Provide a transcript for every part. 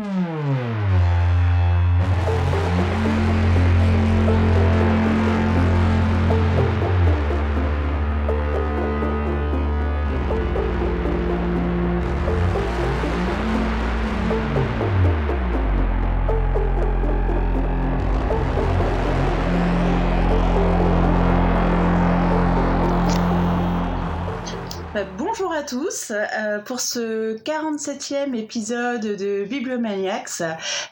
Hmm. Euh, pour ce 47e épisode de Bibliomaniacs.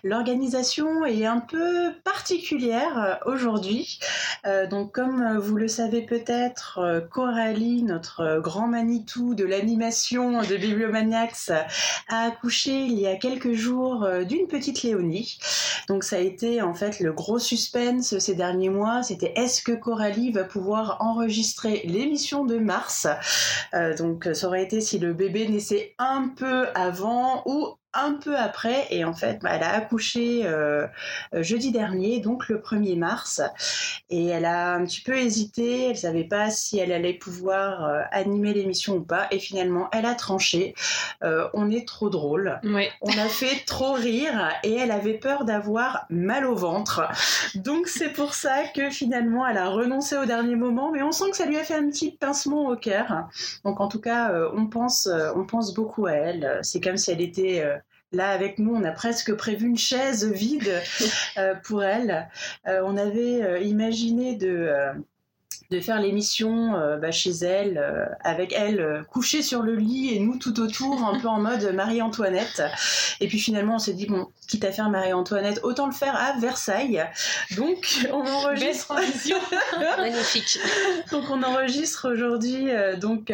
L'organisation est un peu particulière aujourd'hui. Euh, donc comme vous le savez peut-être, Coralie, notre grand Manitou de l'animation de Bibliomaniacs, a accouché il y a quelques jours euh, d'une petite Léonie. Donc ça a été en fait le gros suspense ces derniers mois. C'était est-ce que Coralie va pouvoir enregistrer l'émission de mars? Donc ça aurait si le bébé naissait un peu avant ou un peu après et en fait bah, elle a accouché euh, euh, jeudi dernier donc le 1er mars et elle a un petit peu hésité elle savait pas si elle allait pouvoir euh, animer l'émission ou pas et finalement elle a tranché. On est trop drôle. On a fait trop rire et elle avait peur d'avoir mal au ventre. Donc c'est pour ça que finalement elle a renoncé au dernier moment mais on sent que ça lui a fait un petit pincement au cœur. Donc en tout cas on pense on pense beaucoup à elle. C'est comme si elle était Là, avec nous, on a presque prévu une chaise vide euh, pour elle. Euh, on avait euh, imaginé de de faire l'émission bah, chez elle, avec elle couchée sur le lit et nous tout autour, un peu en mode Marie-Antoinette. Et puis finalement, on s'est dit, bon, quitte à faire Marie-Antoinette, autant le faire à Versailles. Donc, on enregistre. Magnifique. donc, on enregistre aujourd'hui donc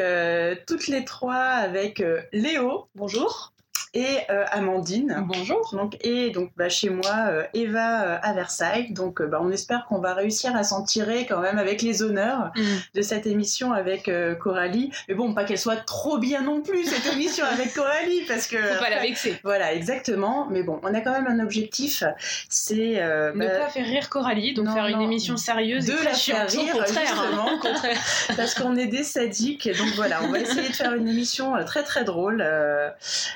toutes les trois avec Léo. Bonjour et euh, Amandine. Bonjour. Donc, et donc bah, chez moi, euh, Eva euh, à Versailles. Donc bah, on espère qu'on va réussir à s'en tirer quand même avec les honneurs mm. de cette émission avec Coralie. Mais bon, pas qu'elle soit trop bien non plus, cette émission avec Coralie, parce que... Faut pas la vexer. Voilà, exactement. Mais bon, on a quand même un objectif, c'est... ne bah, pas faire rire Coralie, donc faire une émission sérieuse de et la faire rire, hein. contraire. parce qu'on est des sadiques. Donc voilà, on va essayer de faire une émission très très drôle,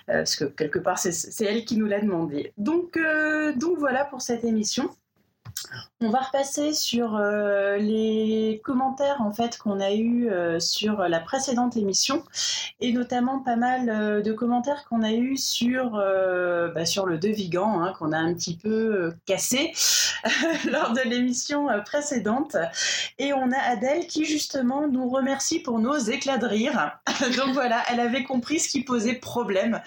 parce que quelque part, c'est elle qui nous l'a demandé. Donc, euh, voilà pour cette émission. On va repasser sur euh, les commentaires en fait qu'on a eu euh, sur la précédente émission. Et notamment pas mal euh, de commentaires qu'on a eu sur bah, sur le Devigan hein, qu'on a un petit peu cassé lors de l'émission précédente. Et on a Adèle qui justement nous remercie pour nos éclats de rire. Donc voilà, elle avait compris ce qui posait problème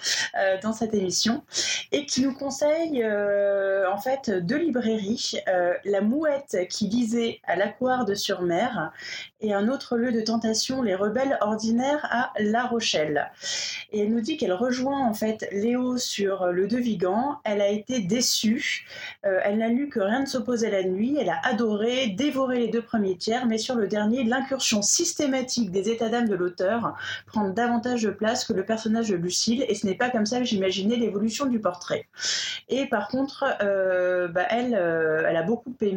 dans cette émission. Et qui nous conseille en fait deux librairies la Mouette qui lisait à l'Aquare de Sur-Mer et un autre lieu de tentation, les rebelles ordinaires à La Rochelle. Et elle nous dit qu'elle rejoint en fait Léo sur le De Vigan. Elle a été déçue. Euh, elle n'a lu que rien ne s'oppose à la nuit. Elle a adoré, dévoré les deux premiers tiers, mais sur le dernier, l'incursion systématique des états d'âme de l'auteur prend davantage de place que le personnage de Lucille. Et ce n'est pas comme ça que j'imaginais l'évolution du portrait. Et par contre, euh, bah, elle, euh, elle a beaucoup aimé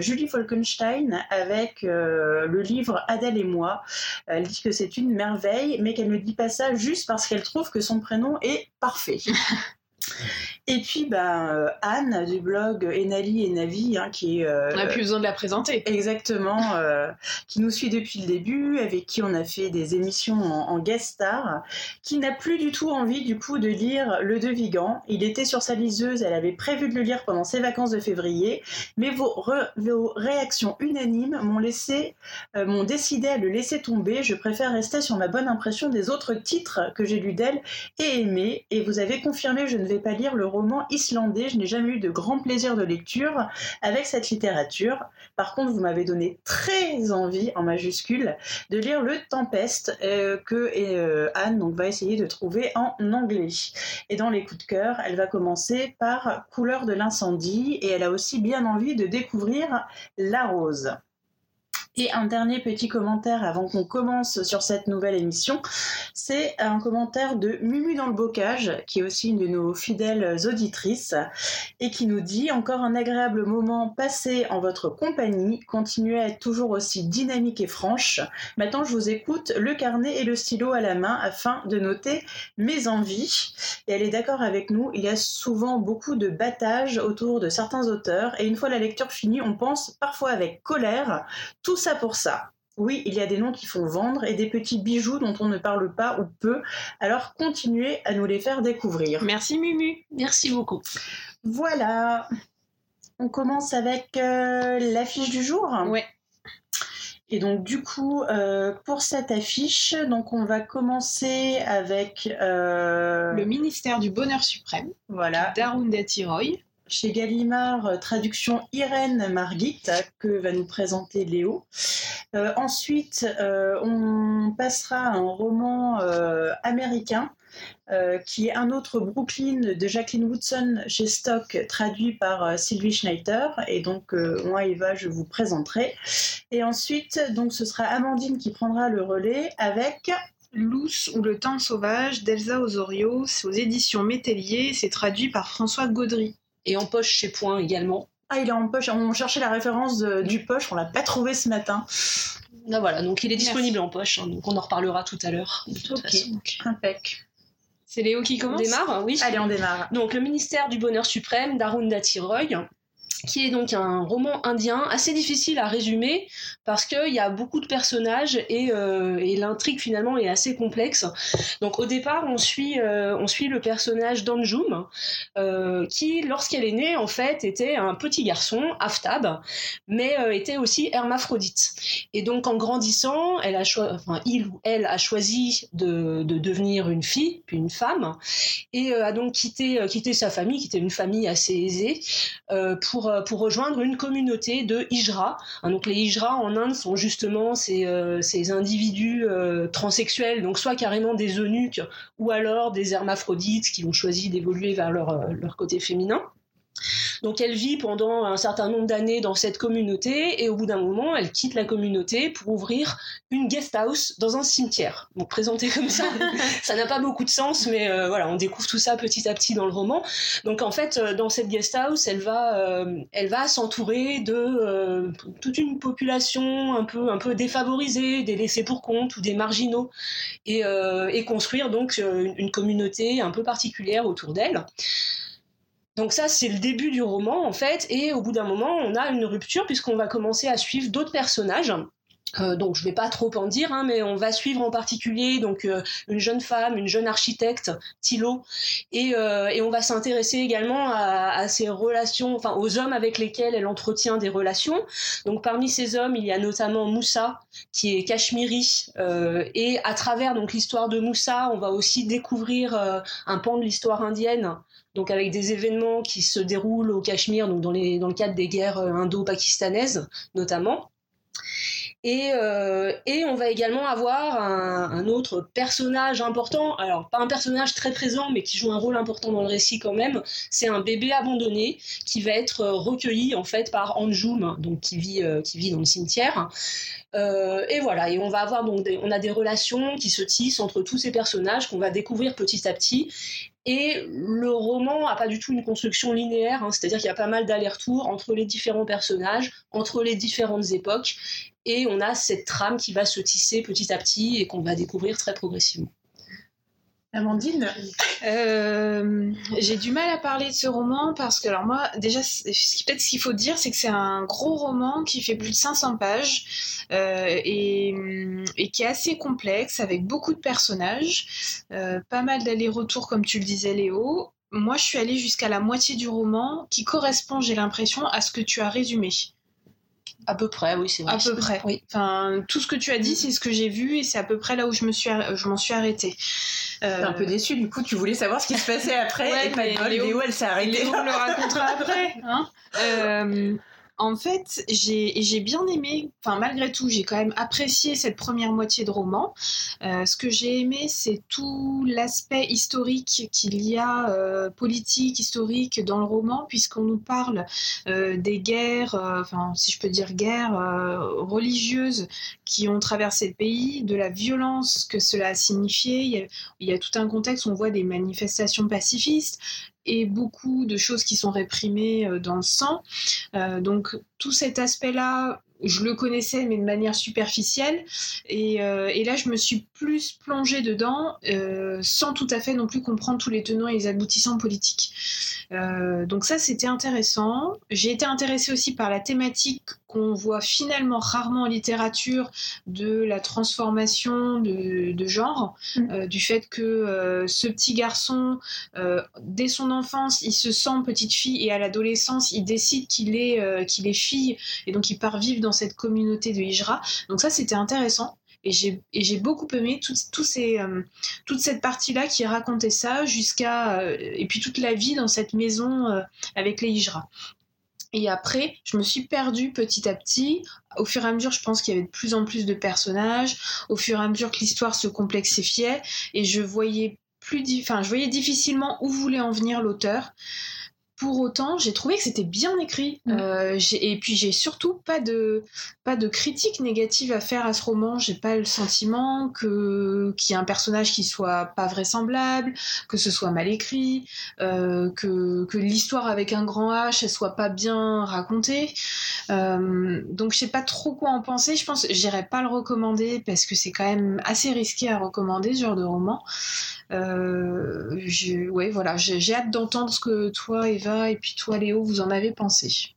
Julie Falkenstein avec le livre Adèle et moi. Elle dit que c'est une merveille, mais qu'elle ne dit pas ça juste parce qu'elle trouve que son prénom est parfait. Et puis, ben, Anne du blog Enali et Navi, hein, qui euh, on n'a plus besoin de la présenter. Exactement, euh, qui nous suit depuis le début, avec qui on a fait des émissions en, guest star, qui n'a plus du tout envie, du coup, de lire Le De Vigan. Il était sur sa liseuse, elle avait prévu de le lire pendant ses vacances de février, mais vos, vos réactions unanimes m'ont laissé, m'ont décidé à le laisser tomber. Je préfère rester sur ma bonne impression des autres titres que j'ai lus d'elle et aimés, et vous avez confirmé, je ne vais pas lire le roman islandais. Je n'ai jamais eu de grand plaisir de lecture avec cette littérature. Par contre, vous m'avez donné très envie, en majuscule, de lire Le Tempeste euh, que euh, Anne va essayer de trouver en anglais. Et dans les coups de cœur, elle va commencer par Couleur de l'incendie et elle a aussi bien envie de découvrir La Rose. Et un dernier petit commentaire avant qu'on commence sur cette nouvelle émission, c'est un commentaire de Mumu dans le bocage, qui est aussi une de nos fidèles auditrices, et qui nous dit encore un agréable moment passé en votre compagnie, continuez à être toujours aussi dynamique et franche. Maintenant, je vous écoute, le carnet et le stylo à la main afin de noter mes envies. Et elle est d'accord avec nous, il y a souvent beaucoup de battage autour de certains auteurs, et une fois la lecture finie, on pense parfois avec colère, tout ça pour ça. Oui, il y a des noms qui font vendre et des petits bijoux dont on ne parle pas ou peu. Alors continuez à nous les faire découvrir. Merci Mumu. Merci beaucoup. Voilà. On commence avec euh, l'affiche du jour. Ouais. Et donc du coup, euh, pour cette affiche, donc on va commencer avec euh, le ministère du Bonheur suprême. Voilà. D'Arundhati Roy chez Gallimard, euh, traduction Irène Margit, que va nous présenter Léo. Euh, ensuite, euh, on passera à un roman américain qui est un autre Brooklyn de Jacqueline Woodson chez Stock, traduit par Sylvie Schneider. Et donc, moi, Eva, je vous présenterai. Et ensuite, donc, ce sera Amandine qui prendra le relais avec Luce ou le temps sauvage d'Elsa Osorio, c'est aux éditions Métellier, c'est traduit par François Gaudry et en poche chez Point également. Ah, il est en poche. On cherchait la référence du poche, on l'a pas trouvé ce matin. Ah, voilà, donc il est disponible en poche, hein, donc on en reparlera tout à l'heure. Ok, impec. C'est Léo qui commence? On démarre, oui. Allez, on démarre. Donc le ministère du Bonheur suprême d'Arundhati Roy qui est donc un roman indien assez difficile à résumer parce qu'il y a beaucoup de personnages et, euh, et l'intrigue finalement est assez complexe. Donc au départ, on suit, euh, on suit le personnage d'Anjum euh, qui, lorsqu'elle est née, en fait, était un petit garçon, Aftab, mais était aussi hermaphrodite. Et donc en grandissant, elle a enfin, il ou elle a choisi de, de, devenir une fille, puis une femme, et a donc quitté, quitté sa famille, qui était une famille assez aisée, pour euh, pour rejoindre une communauté de hijra. Hein, les hijra en Inde sont justement ces, euh, individus euh, transsexuels, donc soit carrément des eunuques ou alors des hermaphrodites qui ont choisi d'évoluer vers leur, leur côté féminin. Donc elle vit pendant un certain nombre d'années dans cette communauté et au bout d'un moment, elle quitte la communauté pour ouvrir une guest house dans un cimetière. Donc présenté comme ça, ça n'a pas beaucoup de sens, mais euh, voilà, on découvre tout ça petit à petit dans le roman. Donc en fait, euh, dans cette guest house, elle va, euh, elle va s'entourer de toute une population un peu, un peu défavorisée, des laissés pour compte ou des marginaux, et, et construire donc une communauté un peu particulière autour d'elle. Donc ça, c'est le début du roman, en fait, et au bout d'un moment, on a une rupture puisqu'on va commencer à suivre d'autres personnages. Euh, donc je vais pas trop en dire, hein, mais on va suivre en particulier donc euh, une jeune femme, une jeune architecte, Thilo, et, euh, et on va s'intéresser également à, à, ses relations, enfin aux hommes avec lesquels elle entretient des relations. Donc parmi ces hommes, il y a notamment Moussa, qui est cachemiri, et à travers donc l'histoire de Moussa, on va aussi découvrir un pan de l'histoire indienne donc avec des événements qui se déroulent au Cachemire, donc dans, le cadre des guerres euh, indo-pakistanaises notamment. Et, euh, et, on va également avoir un, autre personnage important, alors pas un personnage très présent, mais qui joue un rôle important dans le récit quand même. C'est un bébé abandonné qui va être recueilli en fait par Anjum, donc qui vit, euh, dans le cimetière. Euh, et voilà, et on va avoir donc on a des relations qui se tissent entre tous ces personnages qu'on va découvrir petit à petit. Et le roman n'a pas du tout une construction linéaire, hein, c'est-à-dire qu'il y a pas mal d'allers-retours entre les différents personnages, entre les différentes époques, et on a cette trame qui va se tisser petit à petit et qu'on va découvrir très progressivement. Amandine euh, J'ai du mal à parler de ce roman parce que, alors moi, déjà, peut-être ce qu'il faut dire, c'est que c'est un gros roman qui fait plus de 500 pages euh, et, et, qui est assez complexe avec beaucoup de personnages, euh, pas mal d'allers-retours, comme tu le disais, Léo. Moi, je suis allée jusqu'à la moitié du roman qui correspond, j'ai l'impression, à ce que tu as résumé. À peu près, oui, c'est vrai. À peu près. Oui. Enfin, tout ce que tu as dit, c'est ce que j'ai vu et c'est à peu près là où je me suis, je m'en suis arrêtée. Euh... un peu déçue, du coup, tu voulais savoir ce qui se passait après ouais, et pas de Léo, Léo, elle s'est arrêtée. Léo le racontera après. Hein euh... En fait, j'ai bien aimé, enfin malgré tout, j'ai quand même apprécié cette première moitié de roman. Euh, ce que j'ai aimé, c'est tout l'aspect historique qu'il y a, euh, politique, historique dans le roman, puisqu'on nous parle euh, des guerres, enfin si je peux dire guerres religieuses qui ont traversé le pays, de la violence que cela a signifié. Il y a, il y a tout un contexte où on voit des manifestations pacifistes, et beaucoup de choses qui sont réprimées euh, dans le sang. Euh, donc tout cet aspect-là, je le connaissais, mais de manière superficielle. Et, euh, et là, je me suis plus plongée dedans, sans tout à fait non plus comprendre tous les tenants et les aboutissants politiques. donc ça, c'était intéressant. J'ai été intéressée aussi par la thématique qu'on voit finalement rarement en littérature de la transformation de, de genre, mm. du fait que ce petit garçon, dès son enfance, il se sent petite fille et à l'adolescence, il décide qu'il est, euh, qu'il est fille et donc il part vivre dans cette communauté de Hijra. Donc ça, c'était intéressant. Et j'ai beaucoup aimé tout, ces, euh, toute cette partie-là qui racontait ça jusqu'à... Euh, et puis toute la vie dans cette maison avec les Hijra. Et après, je me suis perdue petit à petit. Au fur et à mesure, je pense qu'il y avait de plus en plus de personnages. Au fur et à mesure que l'histoire se complexifiait, et je voyais plus, enfin, je voyais difficilement où voulait en venir l'auteur. Pour autant, j'ai trouvé que c'était bien écrit. Mm. Euh, et puis j'ai surtout pas de pas de critique négative à faire à ce roman. J'ai pas le sentiment que qu'il y a un personnage qui soit pas vraisemblable, que ce soit mal écrit, euh, que que l'histoire avec un grand H elle soit pas bien racontée. Euh, donc je sais pas trop quoi en penser. Je pense j'irai pas le recommander parce que c'est quand même assez risqué à recommander ce genre de roman. Euh, ouais, voilà, j'ai hâte d'entendre ce que toi, Et puis toi, Léo, vous en avez pensé?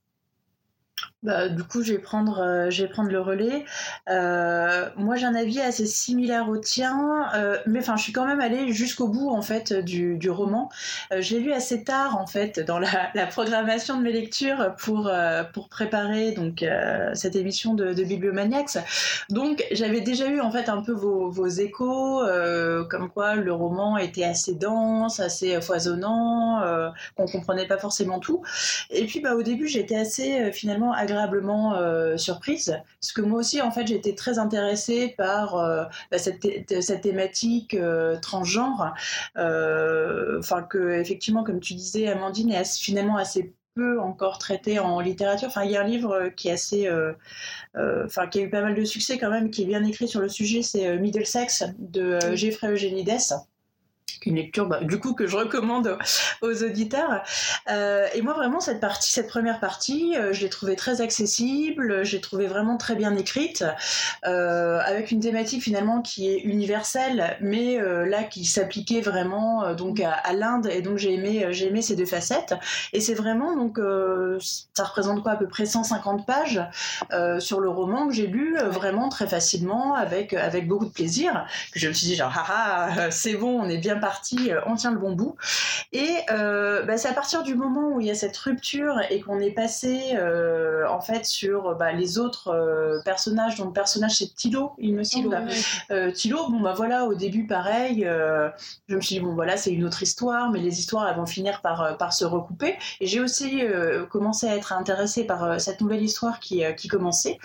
Bah, du coup, je vais prendre, euh, je vais prendre le relais. Euh, moi, j'ai un avis assez similaire au tien, euh, mais enfin, je suis quand même allée jusqu'au bout en fait du, du roman. je l'ai lu assez tard en fait dans la, la programmation de mes lectures pour pour préparer donc cette émission de, de Bibliomaniacs. Donc, j'avais déjà eu en fait un peu vos, vos échos, comme quoi le roman était assez dense, assez foisonnant, qu'on comprenait pas forcément tout. Et puis, bah, au début, j'étais assez finalement agréablement euh, surprise, parce que moi aussi, en fait, j'ai été très intéressée par euh, bah, cette, cette, thématique euh, transgenre, enfin que effectivement, comme tu disais, Amandine est finalement assez peu encore traité en littérature. Enfin, il y a un livre qui est assez, enfin, qui a eu pas mal de succès quand même, qui est bien écrit sur le sujet, c'est Middlesex de Geoffrey Eugenides une lecture bah, du coup que je recommande aux auditeurs. Euh, et moi vraiment cette partie, cette première partie, euh, je l'ai trouvée très accessible, j'ai trouvé vraiment très bien écrite, euh, avec une thématique finalement qui est universelle, mais là qui s'appliquait vraiment donc à, l'Inde et donc j'ai aimé j'ai aimé ces deux facettes. Et c'est vraiment donc ça représente quoi à peu près 150 pages sur le roman que j'ai lu vraiment très facilement avec avec beaucoup de plaisir. Que je me suis dit genre ah, ah c'est bon on est bien partie, euh, on tient le bon bout. Et euh, bah, c'est à partir du moment où il y a cette rupture et qu'on est passé euh, en fait sur bah, les autres personnages, dont le personnage c'est Tilo, il me semble. Tilo, bon bah voilà, au début pareil, je me suis dit bon voilà c'est une autre histoire, mais les histoires elles vont finir par, par se recouper. Et j'ai aussi commencé à être intéressée par cette nouvelle histoire qui, qui commençait.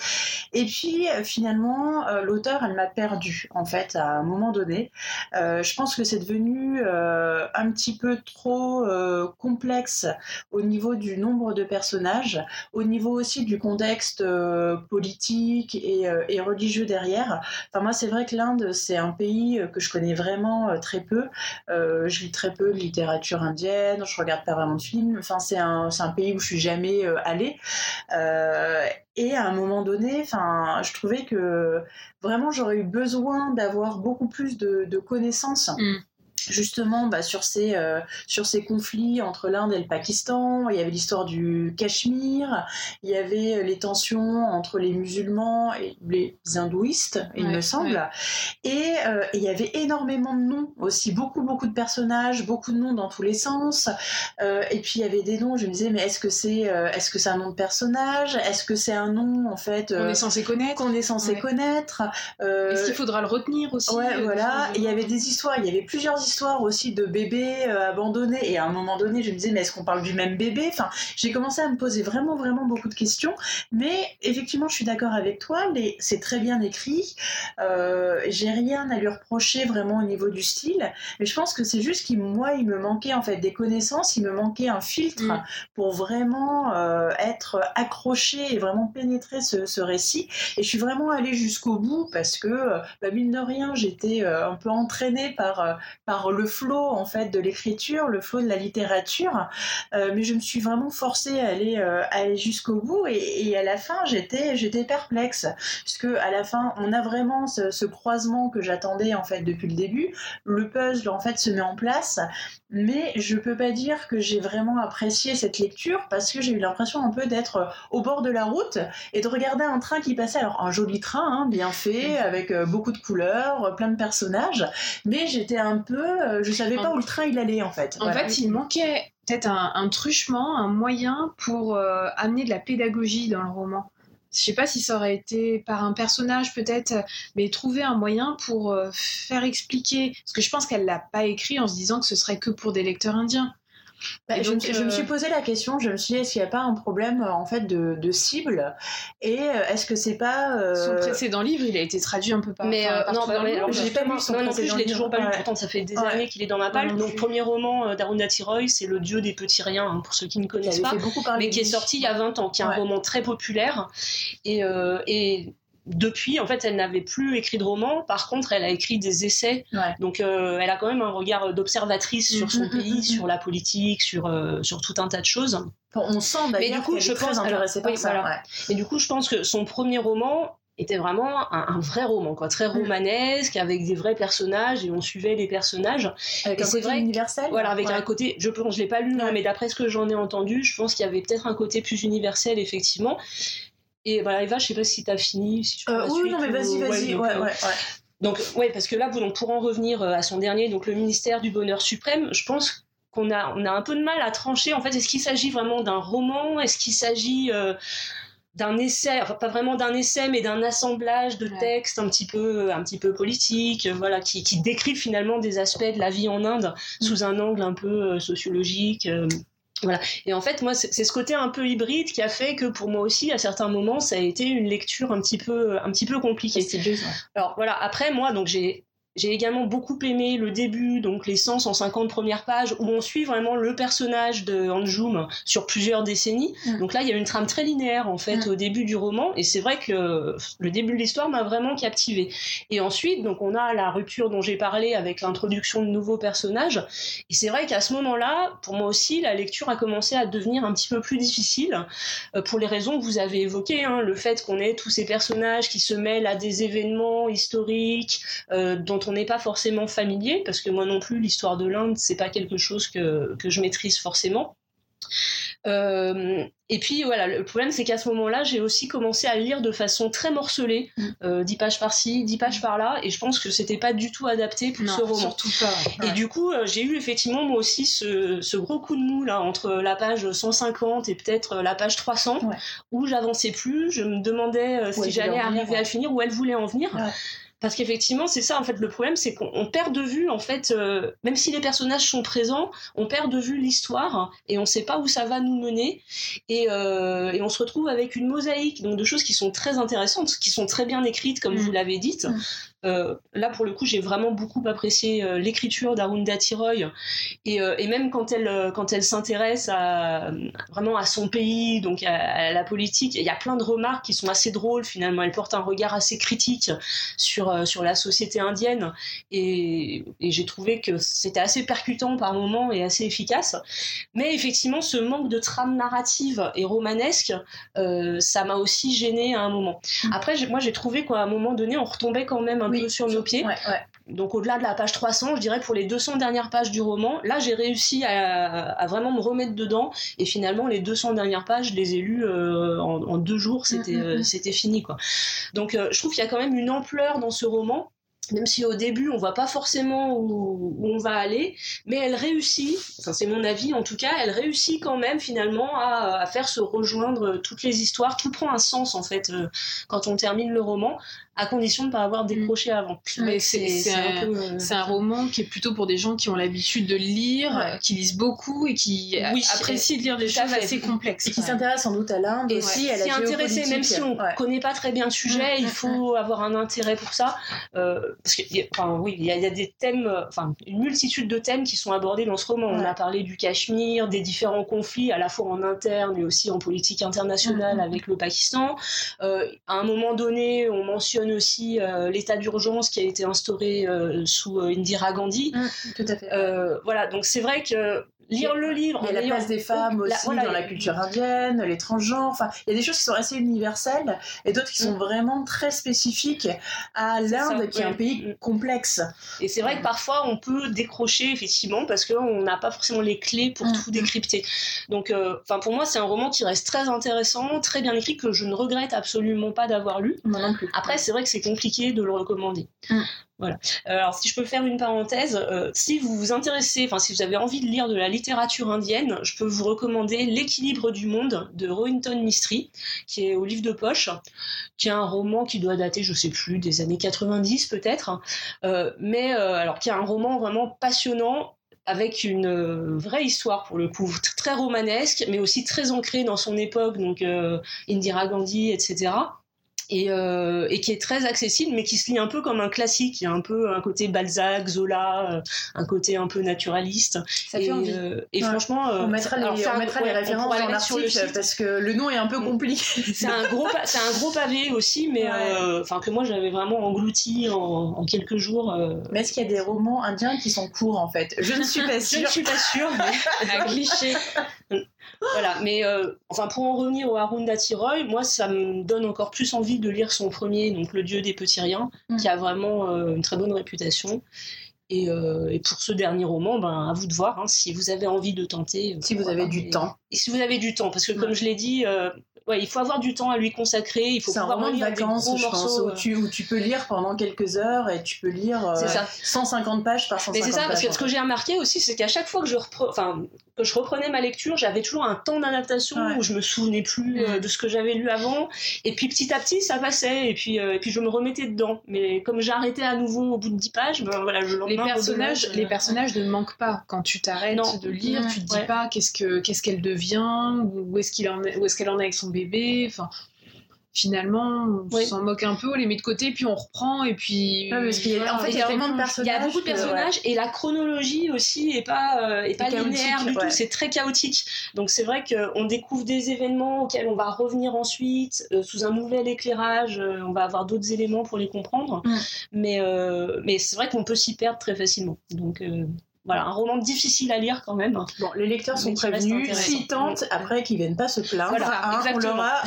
Et puis finalement l'auteur elle m'a perdue en fait à un moment donné. je pense que c'est devenu euh, un petit peu trop euh, complexe au niveau du nombre de personnages, au niveau aussi du contexte euh, politique et, religieux derrière. Enfin, moi, c'est vrai que l'Inde, c'est un pays que je connais vraiment très peu. je lis très peu de littérature indienne, je regarde pas vraiment de films. Enfin, c'est un, un, pays où je suis jamais allée. Et à un moment donné, enfin, je trouvais que vraiment j'aurais eu besoin d'avoir beaucoup plus de, connaissances. Mm justement bah, sur, ces, euh, sur ces conflits entre l'Inde et le Pakistan. Il y avait l'histoire du Cachemire, il y avait euh, les tensions entre les musulmans et les hindouistes, il me semble. Et, euh, et, il y avait énormément de noms aussi, beaucoup, beaucoup de personnages, beaucoup de noms dans tous les sens. et puis il y avait des noms, je me disais, mais est-ce que c'est est-ce que c'est un nom de personnage? Est-ce que c'est un nom, en fait... qu'on est censé connaître? Qu'on est censé connaître? Est-ce qu'il faudra le retenir aussi Ouais, voilà. Il y avait des histoires, il y avait plusieurs histoires d'histoires aussi de bébés euh, abandonnés. Et à un moment donné, je me disais, mais est-ce qu'on parle du même bébé? Enfin, j'ai commencé à me poser vraiment, vraiment beaucoup de questions. Mais effectivement, je suis d'accord avec toi. C'est très bien écrit. Euh, j'ai rien à lui reprocher vraiment au niveau du style. Mais je pense que c'est juste qu'il, moi, il me manquait en fait des connaissances. Il me manquait un filtre Mm. pour vraiment euh, être accroché et vraiment pénétrer ce, ce récit. Et je suis vraiment allée jusqu'au bout parce que, bah, mine de rien, j'étais un peu entraînée par, euh, le flot en fait de l'écriture, le flot de la littérature. Euh, mais je me suis vraiment forcée à aller, euh, aller jusqu'au bout. Et, à la fin, j'étais, j'étais perplexe. Puisque à la fin, on a vraiment ce, croisement que j'attendais en fait depuis le début. Le puzzle en fait se met en place. Mais je peux pas dire que j'ai vraiment apprécié cette lecture parce que j'ai eu l'impression un peu d'être au bord de la route et de regarder un train qui passait. Alors un joli train, hein, bien fait, avec euh, beaucoup de couleurs, plein de personnages, mais j'étais un peu, euh, je savais pas où le train il allait en fait. En Voilà. fait, il manquait peut-être un, un truchement, un moyen pour euh, amener de la pédagogie dans le roman. Je sais pas si ça aurait été par un personnage peut-être, mais trouver un moyen pour euh, faire expliquer. Parce que je pense qu'elle l'a pas écrit en se disant que ce serait que pour des lecteurs indiens. Bah, je, me suis- je me euh, suis posé la question, je me suis dit est-ce qu'il n'y a pas un problème euh, en fait de, de cible? Et euh, est-ce que c'est pas euh, Son précédent livre, il a été traduit un peu par. Mais euh, partout non, bah, alors, j'ai pas lu son moi non plus, je l'ai toujours pas lu. Pourtant, ça fait des Ouais. années qu'il est dans ma palle. non Donc, premier roman euh, d'Arundhati Roy, c'est Le Dieu des petits riens, hein, pour ceux qui ne connaissent pas, fait beaucoup parler mais qui est sorti il y a 20 ans, qui est un roman très populaire. Et, et depuis, en fait, elle n'avait plus écrit de roman. Par contre, elle a écrit des essais. Ouais. Donc, euh, elle a quand même un regard d'observatrice sur son Mhm, pays, mhm, sur la politique, sur, euh, sur tout un tas de choses. On sent d'ailleurs du coup, je pense- alors, intéressée par oui, ça. voilà. ouais. Et du coup, je pense que son premier roman était vraiment un, un vrai roman, quoi, très Mm. romanesque, avec des vrais personnages, et on suivait les personnages. Avec Et un c'est côté vrai- universel. Voilà, avec Ouais. un côté, je je l'ai pas lu, mais d'après ce que j'en ai entendu, je pense qu'il y avait peut-être un côté plus universel, effectivement. Et voilà, Eva, je sais pas si t'as fini. Si tu Euh, oui, non mais vas-y, vas-y, ouais, euh, ouais, ouais. donc, ouais, parce que là, donc, pour en revenir euh, à son dernier, donc le ministère du Bonheur suprême, je pense qu'on a, on a un peu de mal à trancher. En fait, est-ce qu'il s'agit vraiment d'un roman? Est-ce qu'il s'agit euh, d'un essai Enfin, pas vraiment d'un essai, mais d'un assemblage de textes un petit peu, un petit peu politiques, voilà, qui, qui décrivent finalement des aspects de la vie en Inde sous un angle un peu sociologique. Voilà. Et en fait, moi, c'est ce côté un peu hybride qui a fait que pour moi aussi, à certains moments, ça a été une lecture un petit peu, un petit peu compliquée. Ouais. Alors voilà, après moi, donc j'ai j'ai également beaucoup aimé le début, donc les 100, 150 premières pages, où on suit vraiment le personnage de Anjum sur plusieurs décennies. Mm. Donc là, il y a une trame très linéaire, en fait, Mm. au début du roman, et c'est vrai que le début de l'histoire m'a vraiment captivé. Et ensuite, donc on a la rupture dont j'ai parlé avec l'introduction de nouveaux personnages, et c'est vrai qu'à ce moment-là, pour moi aussi, la lecture a commencé à devenir un petit peu plus difficile, euh, pour les raisons que vous avez évoquées, hein, le fait qu'on ait tous ces personnages qui se mêlent à des événements historiques, euh, dont on n'est pas forcément familier, parce que moi non plus, l'histoire de l'Inde, c'est pas quelque chose que, que je maîtrise forcément. Euh, et puis voilà, le problème c'est qu'à ce moment-là, j'ai aussi commencé à lire de façon très morcelée, Mm. euh, 10 pages par-ci, 10 pages par-là, et je pense que c'était pas du tout adapté pour Non, ce roman. surtout pas. ouais. Et du coup, euh, j'ai eu effectivement moi aussi ce, ce gros coup de mou là entre la page 150 et peut-être euh, la page 300 Ouais. où j'avançais plus, je me demandais si j'allais arriver à finir, où elle voulait en venir. Parce qu'effectivement, c'est ça en fait le problème, c'est qu'on on perd de vue en fait, euh, même si les personnages sont présents, on perd de vue l'histoire et on sait pas où ça va nous mener et, euh, et on se retrouve avec une mosaïque donc de choses qui sont très intéressantes, qui sont très bien écrites comme Mm. vous l'avez dit. Mm. Euh, là pour le coup, j'ai vraiment beaucoup apprécié euh, l'écriture d'Arundhati Roy et, euh, et même quand elle quand elle s'intéresse à vraiment à son pays, donc à, à la politique, il y a plein de remarques qui sont assez drôles finalement. Elle porte un regard assez critique sur sur la société indienne et, et j'ai trouvé que c'était assez percutant par moments et assez efficace. Mais effectivement, ce manque de trame narrative et romanesque, ça m'a aussi gêné à un moment. Mm. Après, moi, j'ai trouvé qu'à un moment donné, on retombait quand même un Oui, peu sur nos pieds. Ouais, ouais. Donc au-delà de la page 300, je dirais pour les 200 dernières pages du roman, là j'ai réussi à, à vraiment me remettre dedans et finalement les 200 dernières pages, je les ai lues euh, en, en deux jours, c'était Mm, mm, euh, mm. c'était fini quoi. Donc euh, je trouve qu'il y a quand même une ampleur dans ce roman. Même si au début on voit pas forcément où, où on va aller, mais elle réussit, enfin c'est mon avis en tout cas, elle réussit quand même finalement à, à faire se rejoindre toutes les histoires, tout prend un sens en fait quand on termine le roman, à condition de ne pas avoir décroché avant. Mais c'est un, euh, un, roman qui est plutôt pour des gens qui ont l'habitude de lire, qui lisent beaucoup et qui apprécient de lire des choses assez complexes. Et qui s'intéressent sans doute à l'Inde aussi, à la intéressé, même si on ne connaît pas très bien le sujet, il faut avoir un intérêt pour ça. Euh, parce que, enfin, oui, il y, a des thèmes, enfin, une multitude de thèmes qui sont abordés dans ce roman. On a parlé du Cachemire, des différents conflits, à la fois en interne et aussi en politique internationale avec le Pakistan. Euh, à un moment donné, on mentionne aussi euh, l'état d'urgence qui a été instauré euh, sous Indira Gandhi. Mm, tout à fait. voilà, donc c'est vrai que lire le livre. Il y a la place des femmes aussi dans la culture indienne, les transgenres. Enfin, il y a des choses qui sont assez universelles et d'autres qui sont mm. vraiment très spécifiques à l'Inde, qui est un pays mm. complexe. Et c'est vrai que parfois on peut décrocher effectivement parce qu'on n'a pas forcément les clés pour tout décrypter. Donc, enfin, pour moi, c'est un roman qui reste très intéressant, très bien écrit, que je ne regrette absolument pas d'avoir lu. Moi non plus. Après, c'est vrai que c'est compliqué de le recommander. Mm. Euh, alors, si je peux faire une parenthèse, euh, si vous vous intéressez, enfin, si vous avez envie de lire de la littérature indienne, je peux vous recommander L'équilibre du monde de Rohinton Mistry, qui est au livre de poche, qui est un roman qui doit dater, je sais plus, des années 90 peut-être, euh, mais alors qui est un roman vraiment passionnant avec une euh, vraie histoire pour le coup, très romanesque, mais aussi très ancrée dans son époque, donc euh, Indira Gandhi, etc. Euh, et, qui est très accessible, mais qui se lit un peu comme un classique. Il y a un peu un côté Balzac, Zola, euh, un côté un peu naturaliste. Ça fait envie. Euh, et franchement, on mettra les, on mettra les références dans l'article parce que le nom est un peu mm. compliqué. C'est un gros, c'est un gros pavé aussi, mais enfin que moi j'avais vraiment englouti en, quelques jours. Mais est-ce qu'il y a des romans indiens qui sont courts en fait? Je ne suis pas sûre. Je ne suis pas sûre. Mais... un cliché. Voilà, mais euh, enfin pour en revenir au Haroun Datiroy, moi ça me donne encore plus envie de lire son premier, donc Le Dieu des petits riens, mm. qui a vraiment euh, une très bonne réputation. Euh, et, pour ce dernier roman, ben, à vous de voir hein, si vous avez envie de tenter. Si vous avez du temps. Et si vous avez du temps, parce que comme je l'ai dit, ouais, il faut avoir du temps à lui consacrer. Il faut pouvoir lire des gros morceaux, où, euh. tu, où, tu, peux lire pendant quelques heures et tu peux lire 150 euh, pages par 150 Mais c'est ça, parce que ce que j'ai remarqué aussi, c'est qu'à chaque fois que je, enfin, que je reprenais ma lecture, j'avais toujours un temps d'adaptation où je me souvenais plus euh, de ce que j'avais lu avant. Et puis petit à petit, ça passait. Et puis, et puis je me remettais dedans. Mais comme j'arrêtais à nouveau au bout de 10 pages, ben, voilà, je les personnages, les personnages ne manquent pas. Quand tu t'arrêtes de lire, tu te dis pas qu'est-ce qu'elle devient, où est-ce qu'il en est, où est-ce qu'elle en est avec son bébé. Enfin, finalement, on s'en moque un peu, on les met de côté, puis on reprend, et puis. en fait, il y a vraiment de personnages. Il y a beaucoup de personnages, et la chronologie aussi est pas, euh, est pas linéaire du tout, c'est très chaotique. Donc c'est vrai qu'on découvre des événements auxquels on va revenir ensuite, euh, sous un nouvel éclairage, euh, on va avoir d'autres éléments pour les comprendre, mm. mais, mais c'est vrai qu'on peut s'y perdre très facilement. Donc voilà, un roman difficile à lire quand même. Bon, les lecteurs sont prévenus, s'ils tentent, après qu'ils viennent pas se plaindre, voilà, hein, on leur a,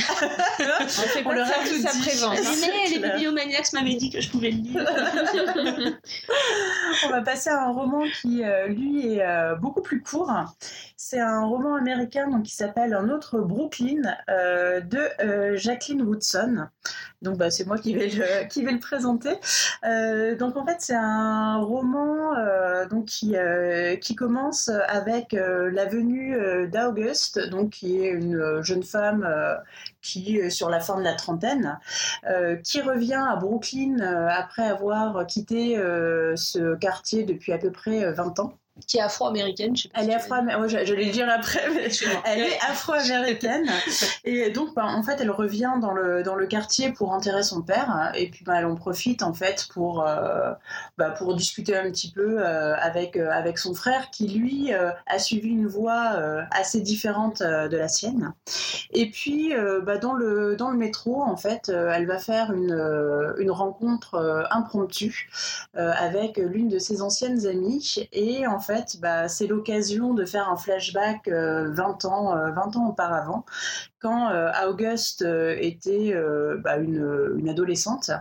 on, leur a tout dit. Mais les bibliomaniacs m'avaient dit que je pouvais le lire. on va passer à un roman qui, euh, lui, est euh, beaucoup plus court. C'est un roman américain donc, qui s'appelle Un autre Brooklyn euh, de Jacqueline Woodson. Donc bah, c'est moi qui vais le, qui vais le présenter. donc en fait c'est un roman donc, qui, qui commence avec la venue d'Auguste, donc qui est une jeune femme qui est sur la fin de la trentaine, qui revient à Brooklyn après avoir quitté ce quartier depuis à peu près 20 ans qui est afro-américaine. Je elle est afro-américaine. je, vais le dire après, mais elle est afro-américaine. et donc, bah, en fait, elle revient dans le, dans le quartier pour enterrer son père. Et puis, bah, elle en profite, en fait, pour, euh, bah, pour discuter un petit peu euh, avec, euh, avec son frère, qui, lui, a suivi une voie assez différente de la sienne. Et puis, bah, dans, le, dans le métro, en fait, elle va faire une, une rencontre impromptue avec l'une de ses anciennes amies. Et en bah, c'est l'occasion de faire un flashback 20 euh, ans, 20 euh, ans auparavant, quand euh, Auguste euh, était euh, bah, une, adolescente.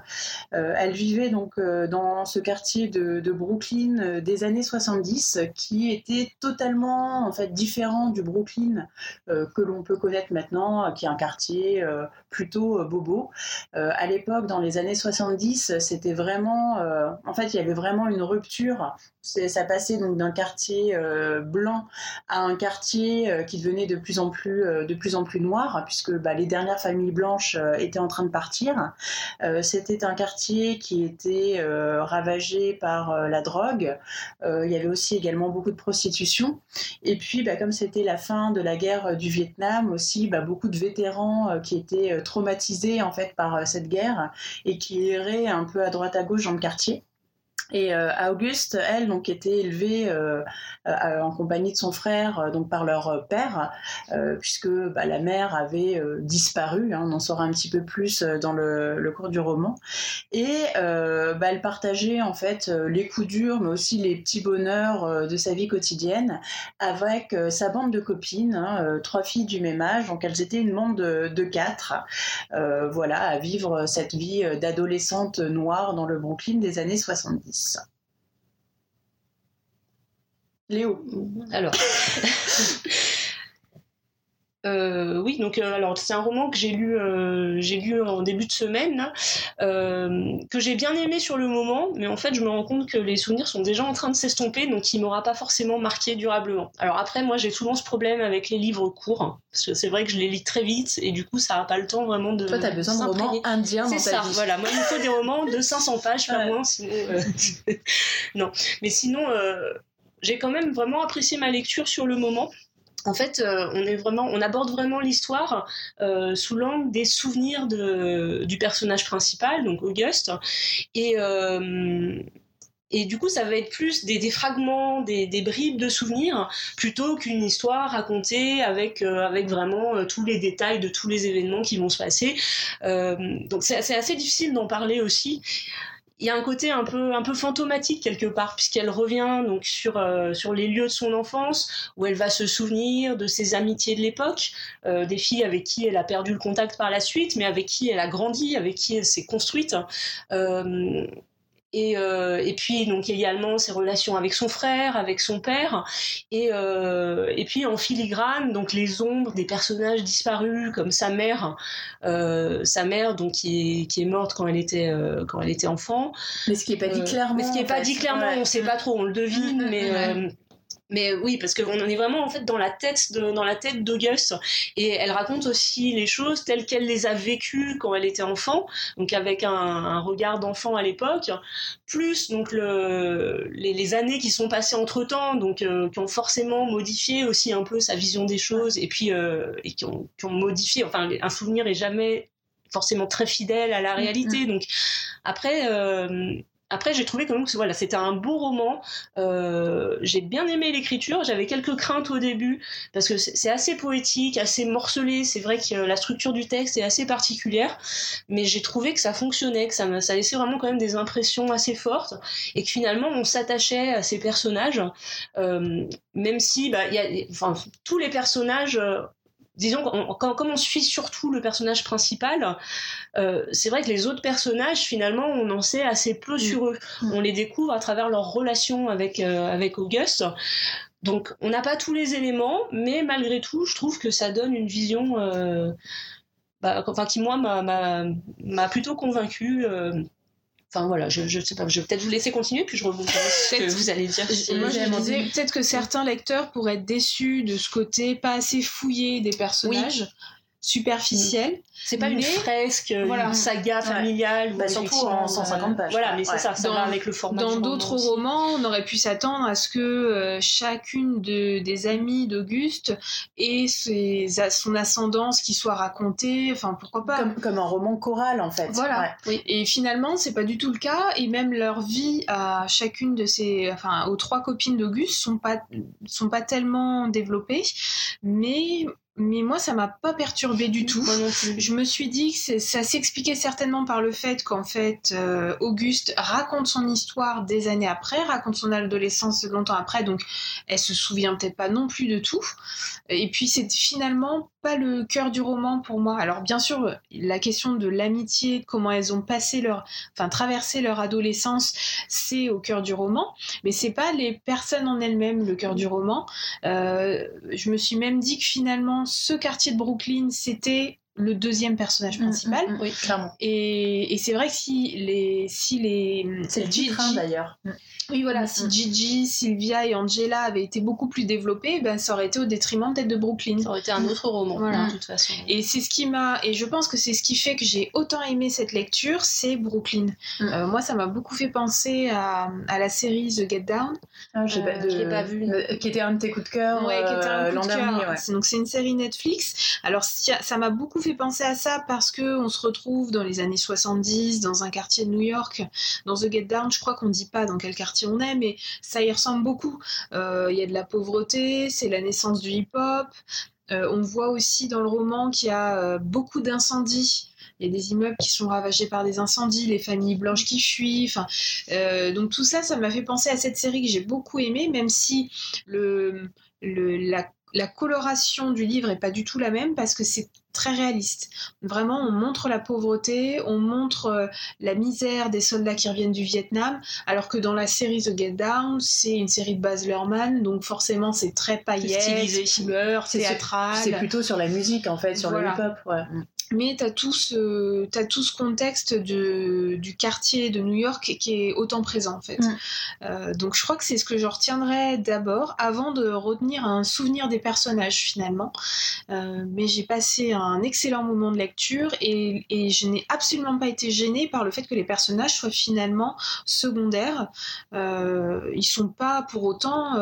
elle vivait donc dans ce quartier de, Brooklyn des années 70 qui était totalement en fait différent du Brooklyn que l'on peut connaître maintenant, qui est un quartier plutôt bobo. à l'époque, dans les années 70, c'était vraiment, en fait, il y avait vraiment une rupture. Ça passait donc d'un quartier blanc à un quartier qui devenait de plus en plus, de plus en plus noir. Puisque bah, les dernières familles blanches étaient en train de partir. C'était un quartier qui était ravagé par la drogue. il y avait aussi également beaucoup de prostitution. Et puis, bah, comme c'était la fin de la guerre du Vietnam, aussi bah, beaucoup de vétérans qui étaient traumatisés en fait par cette guerre et qui erraient un peu à droite à gauche dans le quartier. Et euh, Auguste, elle, donc, était élevée euh, euh, en compagnie de son frère, donc par leur père, puisque bah, la mère avait disparu. Hein, on en saura un petit peu plus dans le, cours du roman. Et bah, elle partageait en fait les coups durs, mais aussi les petits bonheurs de sa vie quotidienne avec sa bande de copines, hein, trois filles du même âge. Donc elles étaient une bande de, quatre, voilà, à vivre cette vie d'adolescente noire dans le Brooklyn des années 70. Léo. Alors. Euh, oui, donc euh, alors c'est un roman que j'ai lu, euh, j'ai lu en début de semaine, que j'ai bien aimé sur le moment, mais en fait je me rends compte que les souvenirs sont déjà en train de s'estomper, donc il m'aura pas forcément marqué durablement. Alors après, moi j'ai souvent ce problème avec les livres courts, parce que c'est vrai que je les lis très vite et du coup ça n'a pas le temps vraiment de. Toi t'as besoin de romans indiens C'est ça, voilà. Moi il me faut des romans de 500 pages, pas moins, sinon. non, mais sinon j'ai quand même vraiment apprécié ma lecture sur le moment en fait, euh, on est vraiment, on aborde vraiment l'histoire euh, sous l'angle des souvenirs de, du personnage principal, donc Auguste, et euh, et du coup, ça va être plus des, fragments, des, bribes de souvenirs, plutôt qu'une histoire racontée avec, avec vraiment tous les détails de tous les événements qui vont se passer. donc c'est assez difficile d'en parler aussi il y a un côté un peu un peu fantomatique quelque part puisqu'elle revient donc sur euh, sur les lieux de son enfance où elle va se souvenir de ses amitiés de l'époque euh, des filles avec qui elle a perdu le contact par la suite mais avec qui elle a grandi avec qui elle s'est construite. Euh, et, euh, et, puis donc également ses relations avec son frère, avec son père, et, euh, et puis en filigrane donc les ombres des personnages disparus comme sa mère, euh, sa mère donc qui est, qui est morte quand elle était quand elle était enfant. Mais ce qui est pas dit clairement. Mais ce qui est pas dit clairement, on sait pas trop, on le devine, mais mais oui, parce qu'on en est vraiment en fait dans la tête de, dans la tête d'Auguste et elle raconte aussi les choses telles qu'elle les a vécues quand elle était enfant, donc avec un, regard d'enfant à l'époque, plus donc le, les, années qui sont passées entre temps, donc euh, qui ont forcément modifié aussi un peu sa vision des choses et puis euh, et qui ont, qui ont modifié. Enfin, un souvenir est jamais forcément très fidèle à la mm, réalité. Mm. Donc après, euh, après, j'ai trouvé quand même que voilà, c'était un beau roman. Euh, j'ai bien aimé l'écriture. J'avais quelques craintes au début parce que c'est assez poétique, assez morcelé. C'est vrai que la structure du texte est assez particulière, mais j'ai trouvé que ça fonctionnait, que ça, ça laissait vraiment quand même des impressions assez fortes et que finalement on s'attachait à ces personnages, euh, même si bah, y a, enfin, tous les personnages disons, comme on suit surtout le personnage principal, euh, c'est vrai que les autres personnages, finalement, on en sait assez peu mm. sur eux. Mm. On les découvre à travers leur relation avec, euh, avec Auguste. Donc, on n'a pas tous les éléments, mais malgré tout, je trouve que ça donne une vision euh, bah, enfin, qui, moi, m'a plutôt convaincu. Enfin voilà, je, je sais pas, je vais peut-être vous laisser continuer, puis je rebondis ce que vous allez dire. Moi, je disais peut-être que certains lecteurs pourraient être déçus de ce côté pas assez fouillé des personnages, superficiel. C'est pas une fresque, une saga familiale. Bah, surtout en 150 pages. Voilà, mais c'est ça, ça va avec le format. Dans d'autres romans, on aurait pu s'attendre à ce que euh, chacune de, des amies d'Auguste ait ses, son ascendance qui soit racontée. Enfin, pourquoi pas Comme, comme un roman choral, en fait. Voilà. Oui. Et finalement, c'est pas du tout le cas. Et même leur vie à chacune de ces, enfin, aux trois copines d'Auguste sont pas sont pas tellement développées, mais mais moi ça m'a pas perturbé du tout. Je me suis dit que ça s'expliquait certainement par le fait qu'en fait euh, Auguste raconte son histoire des années après, raconte son adolescence longtemps après, donc elle se souvient peut-être pas non plus de tout. Et puis c'est finalement pas le cœur du roman pour moi. Alors bien sûr, la question de l'amitié, comment elles ont passé leur, enfin traversé leur adolescence, c'est au cœur du roman, mais c'est pas les personnes en elles-mêmes le cœur du roman. Euh, je me suis même dit que finalement, ce quartier de Brooklyn, c'était le deuxième personnage principal. oui, clairement. Et, et c'est vrai que si les, si les C'est le Gigi- titre hein, d'ailleurs. oui, voilà, Mm, si mm. Gigi, Sylvia et Angela avaient été beaucoup plus développés, ben, ça aurait été au détriment peut-être de Brooklyn. Ça aurait été un autre roman, Voilà. de toute façon. Et c'est ce qui m'a, et je pense que c'est ce qui fait que j'ai autant aimé cette lecture, c'est Brooklyn. Mm. Euh, moi, ça m'a beaucoup fait penser à, à la série The Get Down, Ah, Euh, pas- de- je l'ai pas vu. euh, Qui était un de tes coups de cœur Ouais, qui était un euh, coup l'an de dernier. cœur. ouais. Donc c'est une série Netflix. Alors ça m'a beaucoup fait penser à ça parce que on se retrouve dans les années 70 dans un quartier de New York. Dans The Get Down, je crois qu'on dit pas dans quel quartier on est, mais ça y ressemble beaucoup. Euh, Il y a de la pauvreté, c'est la naissance du hip-hop. Euh, on voit aussi dans le roman qu'il y a euh, beaucoup d'incendies. Il y a des immeubles qui sont ravagés par des incendies, les familles blanches qui fuient. Euh, donc tout ça, ça m'a fait penser à cette série que j'ai beaucoup aimée, même si le, le, la, la coloration du livre est pas du tout la même parce que c'est très réaliste. Vraiment, on montre la pauvreté, on montre euh, la misère des soldats qui reviennent du Vietnam, alors que dans la série The Get Down, c'est une série de Baz Luhrmann, donc forcément c'est très paillettes, stylisé. couleurs, C'est- théâtral. C'est plutôt sur la musique en fait, sur Voilà. le hip-hop. Ouais. Mais tu as, tout ce t'as tout ce contexte de, du quartier de New York qui est autant présent en fait. Mm. Euh, donc je crois que c'est ce que je retiendrai d'abord avant de retenir un souvenir des personnages finalement. Euh, mais j'ai passé un excellent moment de lecture et, et je n'ai absolument pas été gênée par le fait que les personnages soient finalement secondaires. Euh, ils sont pas pour autant...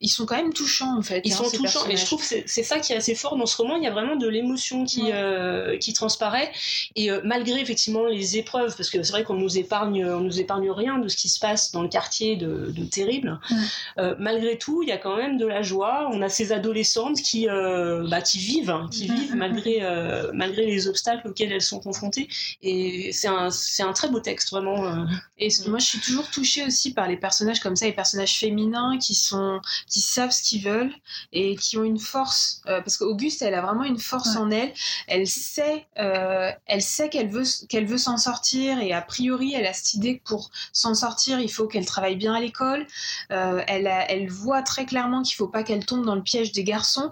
ils sont quand même touchants en fait. Ils hein, sont touchants et je trouve que c'est- c'est ça qui est assez fort dans ce roman. Il y a vraiment de l'émotion qui, Ouais. Euh, qui transparaît et euh, malgré effectivement les épreuves, parce que c'est vrai qu'on nous épargne, on nous épargne rien de ce qui se passe dans le quartier de, de terrible. Euh, malgré tout, il y a quand même de la joie. On a ces adolescentes qui, bah, qui vivent, hein, qui vivent malgré, malgré les obstacles auxquels elles sont confrontées. Et c'est un, c'est un très beau texte vraiment. Et moi, je suis toujours touchée aussi par les personnages comme ça, les personnages féminins qui sont, qui savent ce qu'ils veulent et qui ont une force. euh, parce qu'Auguste, elle a vraiment une force Ouais. en elle. Elle sait, euh, elle sait qu'elle veut, qu'elle veut s'en sortir et a priori, elle a cette idée que pour s'en sortir, il faut qu'elle travaille bien à l'école. Euh, elle, a- elle voit très clairement qu'il faut pas qu'elle tombe dans le piège des garçons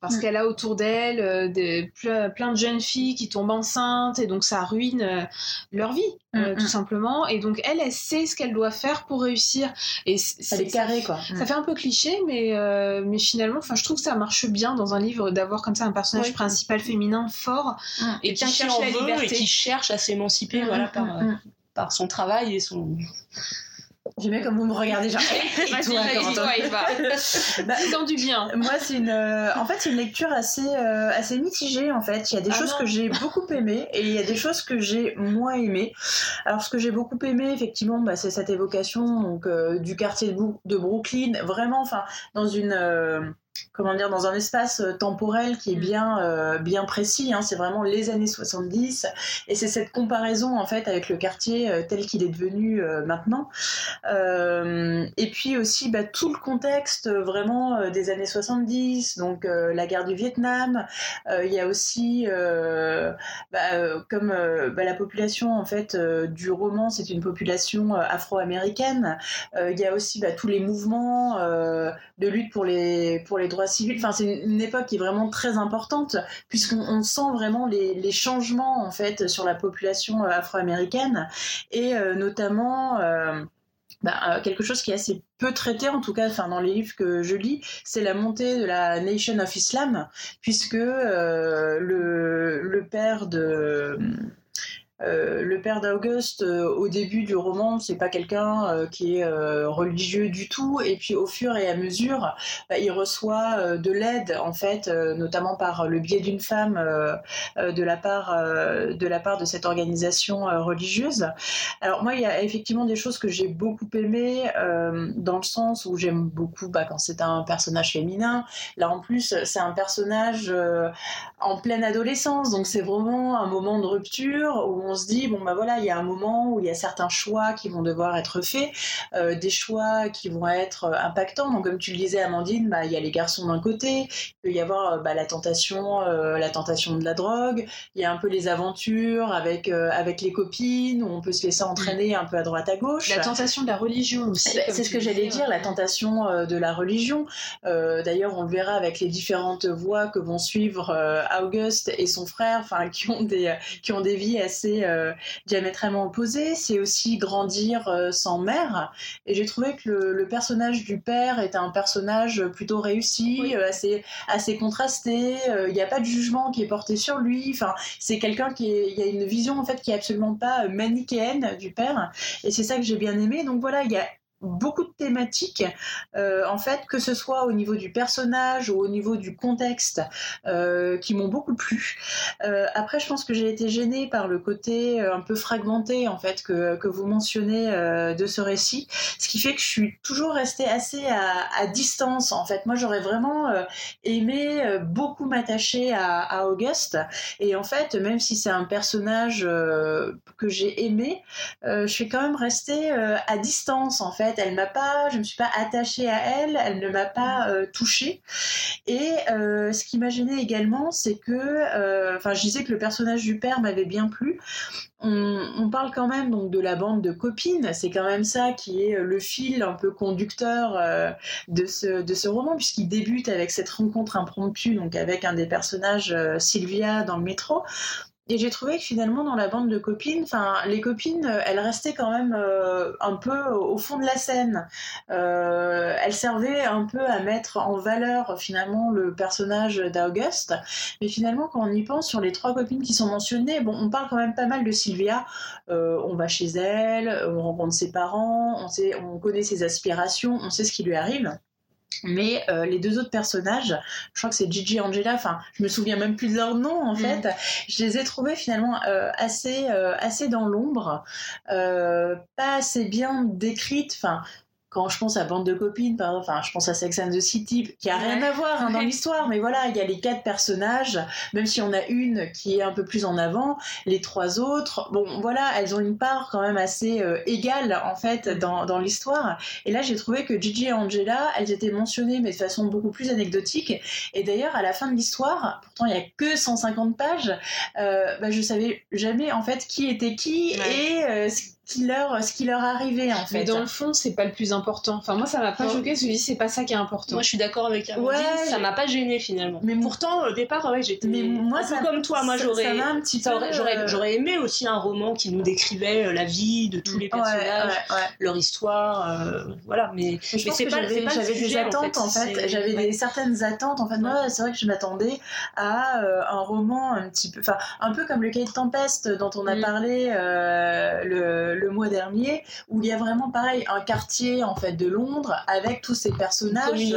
parce Mm. qu'elle a autour d'elle euh, des- plein de jeunes filles qui tombent enceintes et donc ça ruine leur vie, Mm, tout mm. simplement. Et donc elle, elle sait ce qu'elle doit faire pour réussir. Et c- Elle est c'est- carrée quoi. ça fait un peu cliché, mais, mais finalement, enfin, je trouve que ça marche bien dans un livre d'avoir comme ça un personnage principal féminin fort Mm. et, Et qui cherche en la veut liberté. et qui cherche à s'émanciper Mm, voilà, mm, par, mm. par son travail et son, J'aime bien comme vous me regardez genre. Et Vas-y, toi, toi, Eva. Bah, du bien. Moi, c'est une, euh, en fait, c'est une lecture assez, euh, assez mitigée. En fait, il y a des Ah choses non. que j'ai beaucoup aimées et il y a des choses que j'ai moins aimées. Alors, ce que j'ai beaucoup aimé, effectivement, bah, c'est cette évocation donc euh, du quartier de, Brooklyn, vraiment, enfin, dans une euh, comment dire, dans un espace euh, temporel qui est Mm. bien, euh, bien précis. hein. c'est vraiment les années 70 et c'est cette comparaison en fait avec le quartier euh, tel qu'il est devenu maintenant. Et puis aussi bah, tout le contexte vraiment des années 70, donc la guerre du Vietnam. Il y a aussi, bah, comme bah, la population en fait du roman, c'est une population afro-américaine. Il y a aussi tous les mouvements de lutte pour les pour les droits civils. Enfin, c'est une, époque qui est vraiment très importante puisqu'on on sent vraiment les, changements en fait sur la population euh, afro-américaine et euh, notamment euh, bah, quelque chose qui est assez peu traité en tout cas dans les livres que je lis c'est la montée de la Nation of Islam puisque le père de euh, le père d'Auguste, euh, au début du roman, c'est pas quelqu'un euh, qui est religieux du tout, et puis au fur et à mesure, bah, il reçoit de l'aide, en fait, notamment par le biais d'une femme de la part de la part de cette organisation religieuse. Alors moi, il y a effectivement des choses que j'ai beaucoup aimées, dans le sens où j'aime beaucoup bah, quand c'est un personnage féminin. Là, en plus, c'est un personnage en pleine adolescence, donc c'est vraiment un moment de rupture où on se dit bon bah voilà, il y a un moment où il y a certains choix qui vont devoir être faits, euh, des choix qui vont être impactants. Donc comme tu le disais, Amandine, bah il y a les garçons d'un côté, il peut y avoir bah, la tentation, la tentation de la drogue, il y a un peu les aventures avec avec les copines où on peut se laisser entraîner un peu à droite à gauche. La tentation de la religion aussi. Bah, c'est ce que j'allais dire, la tentation de la religion. D'ailleurs, on le verra avec les différentes voies que vont suivre Auguste et son frère, enfin qui ont des qui ont des vies assez euh, diamétralement opposées. C'est aussi grandir euh, sans mère. Et j'ai trouvé que le, personnage du père est un personnage plutôt réussi, euh, assez assez contrasté. Il n'y a pas de jugement qui est porté sur lui. Enfin, c'est quelqu'un qui il y a une vision en fait qui est absolument pas manichéenne du père. Et c'est ça que j'ai bien aimé. Donc voilà, il y a beaucoup de thématiques, euh, en fait, que ce soit au niveau du personnage ou au niveau du contexte, euh, qui m'ont beaucoup plu. Euh, après, je pense que j'ai été gênée par le côté un peu fragmenté, en fait, que, que vous mentionnez de ce récit, ce qui fait que je suis toujours restée assez à, distance, en fait. Moi, j'aurais vraiment aimé beaucoup m'attacher à, à, Auguste, et en fait, même si c'est un personnage que j'ai aimé, je suis quand même restée à distance, en fait elle m'a pas, je me suis pas attachée à elle, elle ne m'a pas euh, touchée. Et euh, ce qui m'a gênée également, c'est que, euh, enfin, je disais que le personnage du père m'avait bien plu. On, parle quand même donc de la bande de copines, c'est quand même ça qui est le fil un peu conducteur de, ce, de ce roman, puisqu'il débute avec cette rencontre impromptue, donc avec un des personnages, Sylvia, dans le métro. Et j'ai trouvé que finalement, dans la bande de copines, les copines, euh, elles restaient quand même euh, un peu au fond de la scène. Euh, elles servaient un peu à mettre en valeur finalement le personnage d'Auguste. Mais finalement, quand on y pense sur les trois copines qui sont mentionnées, bon, on parle quand même pas mal de Sylvia. on va chez elle, on rencontre ses parents, on, sait, on connaît ses aspirations, on sait ce qui lui arrive. Mais euh, les deux autres personnages, je crois que c'est Gigi et Angela, enfin, je me souviens même plus de leur nom en mm. fait. Je les ai trouvés finalement euh, assez, euh, assez dans l'ombre, pas assez bien décrites. Enfin, quand je pense à Bande de copines, enfin, je pense à Sex and the City, qui a rien à voir hein, dans l'histoire, mais voilà, il y a les quatre personnages, même si on a une qui est un peu plus en avant, les trois autres, bon, voilà, elles ont une part quand même assez euh, égale, en fait, dans, dans l'histoire. Et là, j'ai trouvé que Gigi et Angela, elles étaient mentionnées, mais de façon beaucoup plus anecdotique. Et d'ailleurs, à la fin de l'histoire, pourtant, il y a que 150 pages, euh, bah, je savais jamais, en fait, qui était qui et euh, qui leur, ce qui leur arrivait en fait. Mais dans le fond, c'est pas le plus important. Enfin, moi, ça m'a pas choqué. Je me dis, c'est pas ça qui est important. Moi, je suis d'accord avec Amandine. Ouais, ça m'a pas gêné finalement. Mais pourtant, au départ, ouais, j'étais. Mais moi, un peu comme toi. Moi, j'aurais. un petit J'aurais, j'aurais aimé aussi un roman qui nous décrivait euh, la vie de tous les personnages, leur histoire, euh, voilà. Mais, mais, c'est pas. J'avais des attentes en fait. J'avais des certaines attentes. En fait, moi, c'est vrai que je m'attendais à euh, un roman un petit peu, enfin, un peu comme le Cahier de Tempeste dont on a mm. parlé le le mois dernier, où il y a vraiment pareil un quartier en fait de Londres avec tous ces personnages,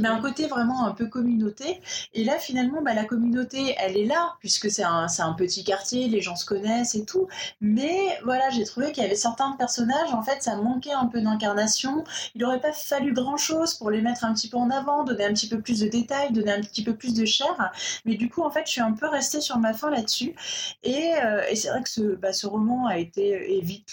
mais un côté vraiment un peu communauté. Et là finalement, bah, la communauté, elle est là puisque c'est un, un petit quartier, les gens se connaissent et tout. Mais voilà, j'ai trouvé qu'il y avait certains personnages, en fait, ça manquait un peu d'incarnation. Il n'aurait pas fallu grand chose pour les mettre un petit peu en avant, donner un petit peu plus de détails, donner un petit peu plus de chair. Mais du coup, en fait, je suis un peu restée sur ma fin là-dessus. Et, euh, et c'est vrai que ce, bah, ce roman a été vite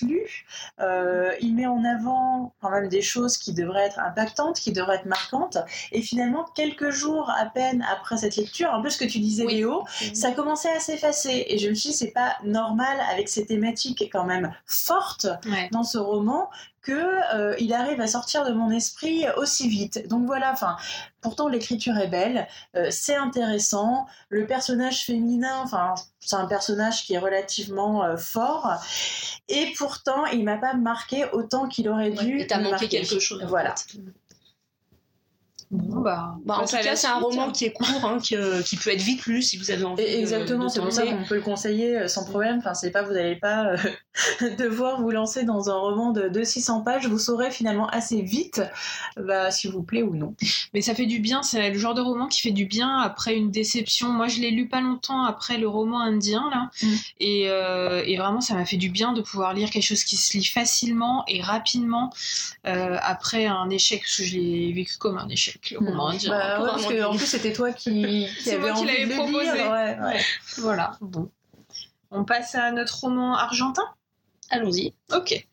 euh, il met en avant quand même des choses qui devraient être impactantes, qui devraient être marquantes. Et finalement, quelques jours à peine après cette lecture, un peu ce que tu disais, Léo, ça commençait à s'effacer. Et je me suis dit, c'est pas normal avec ces thématiques quand même fortes dans ce roman que euh, il arrive à sortir de mon esprit aussi vite. Donc voilà, enfin, pourtant l'écriture est belle, euh, c'est intéressant, le personnage féminin, enfin, c'est un personnage qui est relativement euh, fort, et pourtant il m'a pas marqué autant qu'il aurait dû. il t'a manqué quelque chose. Voilà. Bah, bah, en tout cas, c'est un roman qui est court, hein, qui, euh, qui, peut être vite lu si vous avez envie. Exactement, c'est pour ça qu'on peut le conseiller euh, sans problème. Enfin, c'est pas, vous n'allez pas euh, devoir vous lancer dans un roman de, de, 600 pages. Vous saurez finalement assez vite bah, s'il vous plaît ou non. Mais ça fait du bien, c'est le genre de roman qui fait du bien après une déception. Moi, je l'ai lu pas longtemps après le roman indien, là. Mm. Et, et, vraiment, ça m'a fait du bien de pouvoir lire quelque chose qui se lit facilement et rapidement après un échec, parce que je l'ai vécu comme un échec. Bah parce que en plus c'était toi qui, qui avait envie de proposé. Lire. Ouais, Voilà. Bon. On passe à notre roman argentin? Allons-y. Ok.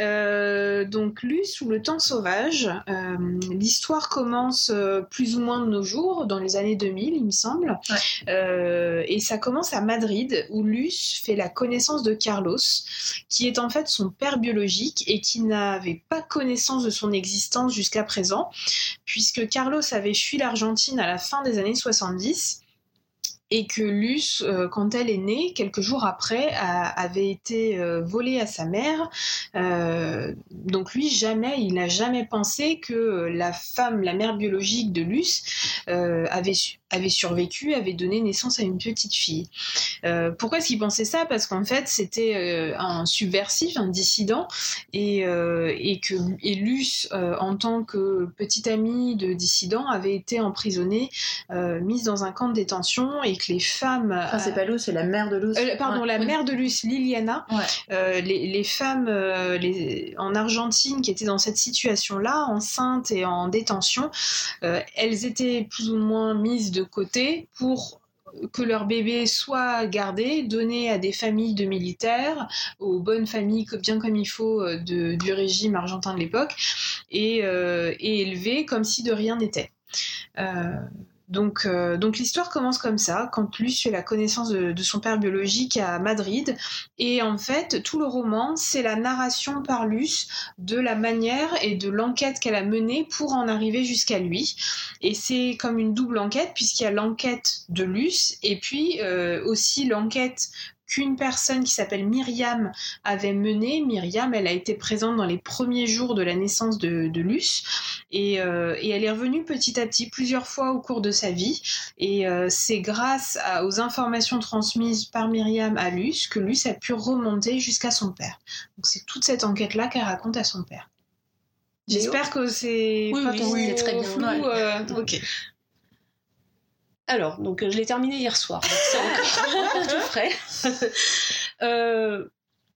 Euh, donc, lu sous le temps sauvage, euh, l'histoire commence euh, plus ou moins de nos jours, dans les années 2000, il me semble. et ça commence à Madrid, où Luce fait la connaissance de Carlos, qui est en fait son père biologique et qui n'avait pas connaissance de son existence jusqu'à présent, puisque Carlos avait fui l'Argentine à la fin des années 70 et que Luce, euh, quand elle est née, quelques jours après, avait été euh, volée à sa mère. Euh, donc lui, jamais, il n'a jamais pensé que la femme, la mère biologique de Luce, avait, avait survécu, avait donné naissance à une petite fille. pourquoi est-ce qu'il pensait ça? Parce qu'en fait, c'était un subversif, un dissident, et, et que et Luce, en tant que petite amie de dissident, avait été emprisonnée, mise dans un camp de détention et les femmes. Enfin, c'est pas Luce, c'est la mère de Luce. Euh, pardon, la mère de Luce, Liliana. Euh, les, femmes euh, les, en Argentine qui étaient dans cette situation-là, enceintes et en détention, elles étaient plus ou moins mises de côté pour que leur bébé soit gardé, donné à des familles de militaires, aux bonnes familles bien comme il faut de, du régime argentin de l'époque, et, et élevé comme si de rien n'était. Donc, euh, donc l'histoire commence comme ça, quand Luce fait la connaissance de, son père biologique à Madrid. Et en fait, tout le roman, c'est la narration par Luce de la manière et de l'enquête qu'elle a menée pour en arriver jusqu'à lui. Et c'est comme une double enquête, puisqu'il y a l'enquête de Luce et puis euh, aussi l'enquête qu'une personne qui s'appelle Myriam avait mené. Myriam, elle a été présente dans les premiers jours de la naissance de, Luce euh, et, elle est revenue petit à petit plusieurs fois au cours de sa vie. Et euh, c'est grâce aux informations transmises par Myriam à Luce que Luce a pu remonter jusqu'à son père. Donc c'est toute cette enquête-là qu'elle raconte à son père. J'espère que c'est oui, oui, très bien. Flou, euh, ok. Alors, donc euh, je l'ai terminé hier soir, c'est encore, tout frais. Euh,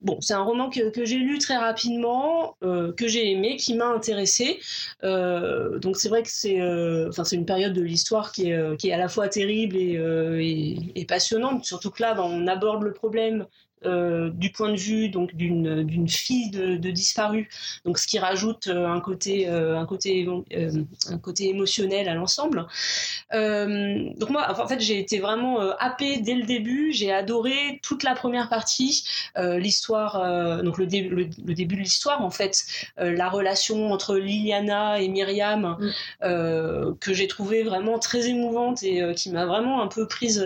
bon, c'est un roman que, j'ai lu très rapidement, euh, que j'ai aimé, qui m'a intéressé. donc c'est vrai que c'est, enfin c'est une période de l'histoire qui est, qui est à la fois terrible et, passionnante. Surtout que là, ben, on aborde le problème euh, du point de vue donc d'une d'une fille de, de, disparue. Donc ce qui rajoute euh, un côté euh, un côté un côté émotionnel à l'ensemble. Donc moi en fait j'ai été vraiment happée dès le début. J'ai adoré toute la première partie l'histoire donc le, le, début de l'histoire en fait. La relation entre Liliana et Myriam mm. que j'ai trouvé vraiment très émouvante et qui m'a vraiment un peu prise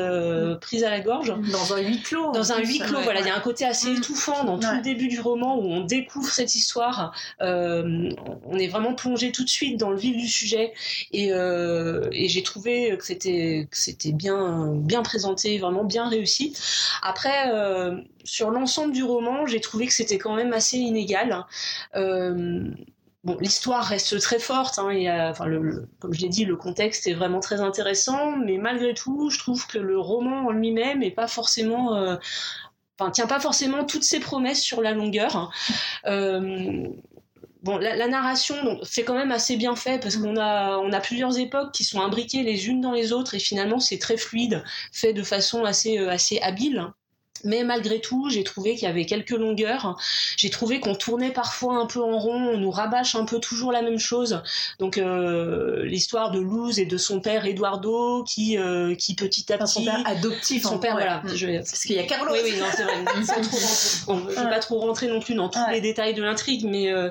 prise à la gorge. Dans un huis clos dans un huis clos voilà il y a un côté assez mm. étouffant dans tout le début du roman où on découvre cette histoire. Euh, on est vraiment plongé tout de suite dans le vif du sujet et, euh, j'ai trouvé que c'était c'était bien bien présenté, vraiment bien réussi. Après, euh, sur l'ensemble du roman, j'ai trouvé que c'était quand même assez inégal. Bon, l'histoire reste très forte, hein, et, enfin, le, comme je l'ai dit, le contexte est vraiment très intéressant, mais malgré tout, je trouve que le roman en lui-même n'est pas forcément enfin, tient pas forcément toutes ses promesses sur la longueur. Euh, bon, la, narration, c'est quand même assez bien fait parce qu'on a, plusieurs époques qui sont imbriquées les unes dans les autres et finalement c'est très fluide, fait de façon assez, euh, assez habile. Mais malgré tout, j'ai trouvé qu'il y avait quelques longueurs. J'ai trouvé qu'on tournait parfois un peu en rond, on nous rabâche un peu toujours la même chose. Donc euh, l'histoire de Luz et de son père Eduardo qui, euh, qui petit à petit... son père adoptif. Son père, voilà. Parce qu'il y a Carlos. Oui, oui, non, c'est vrai. je ne vais pas trop rentrer non plus dans tous les détails de l'intrigue, mais... Euh,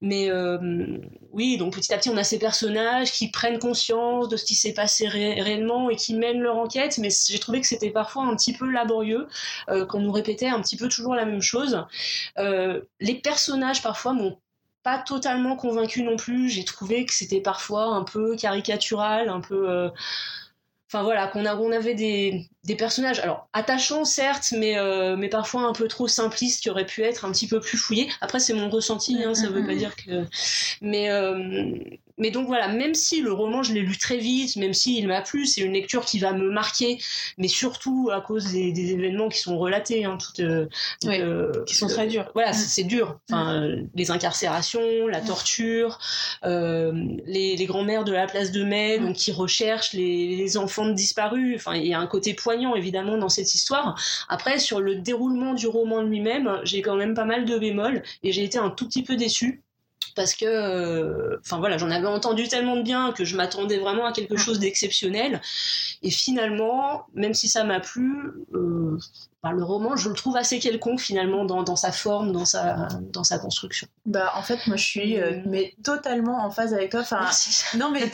mais euh, oui, donc petit à petit, on a ces personnages qui prennent conscience de ce qui s'est passé réellement et qui mènent leur enquête, mais j'ai trouvé que c'était parfois un petit peu laborieux, euh, qu'on nous répétait un petit peu toujours la même chose. Euh, les personnages, parfois, m'ont pas totalement convaincu non plus. J'ai trouvé que c'était parfois un peu caricatural, un peu enfin voilà, qu'on on avait des, personnages, alors attachants certes, mais, euh, mais parfois un peu trop simplistes qui auraient pu être un petit peu plus fouillés. Après, c'est mon ressenti, hein, ça veut pas dire que. Mais, euh, mais donc voilà, même si le roman je l'ai lu très vite, même s'il m'a plu, c'est une lecture qui va me marquer, mais surtout à cause des, événements qui sont relatés, hein, qui sont très durs. Voilà, mm. c'est dur. Enfin, mm. les incarcérations, la torture, les, les grands-mères de la place de Mai, donc qui recherchent les, les enfants disparus. Enfin, il y a un côté poignant évidemment dans cette histoire. Après, sur le déroulement du roman lui-même, j'ai quand même pas mal de bémols et j'ai été un tout petit peu déçue parce que, euh, enfin voilà, j'en avais entendu tellement de bien que je m'attendais vraiment à quelque chose d'exceptionnel. Et finalement, même si ça m'a plu, le roman, je le trouve assez quelconque finalement dans, dans, sa forme, dans sa, dans sa construction. Bah en fait, moi je suis euh, mais totalement en phase avec toi. Enfin, non mais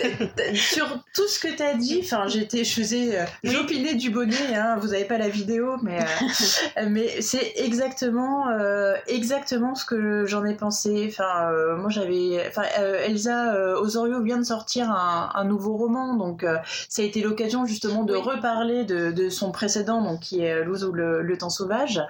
sur tout ce que tu as dit, enfin j'étais, je faisais, euh, j'opinais du bonnet. Hein, vous avez pas la vidéo, mais euh, mais c'est exactement exactement ce que j'en ai pensé. Enfin moi j'avais, enfin Elsa Osorio vient de sortir un, un nouveau roman, donc ça a été l'occasion justement de reparler de, de, son précédent, donc qui est ou le le, temps sauvage.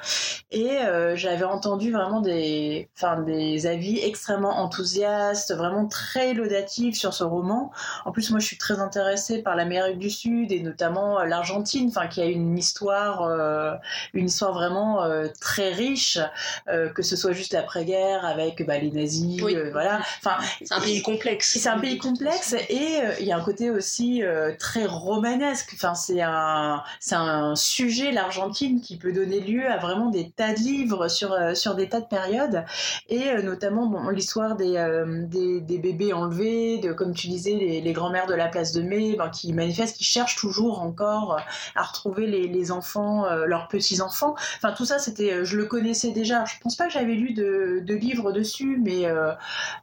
Et euh, j'avais entendu vraiment des, enfin, des avis extrêmement enthousiastes, vraiment très laudatifs sur ce roman. En plus, moi, je suis très intéressée par l'Amérique du Sud et notamment euh, l'Argentine, enfin, qui a une histoire, euh, une histoire vraiment très riche, que ce soit juste l'après-guerre avec bah, les nazis, voilà. Enfin, c'est un pays complexe. C'est un pays complexe et il y a un côté aussi très romanesque. Enfin, c'est un, c'est un sujet l'Argentine qui peut donner lieu à vraiment des tas de livres sur, euh, sur des tas de périodes, et euh, notamment bon, l'histoire des, euh, des, des, bébés enlevés, de, comme tu disais, les, les grands-mères de la place de mai, ben, qui manifestent, qui cherchent toujours encore à retrouver les, les enfants, leurs petits-enfants. Enfin, tout ça, c'était, je le connaissais déjà. Je pense pas que j'avais lu de, de livres dessus, mais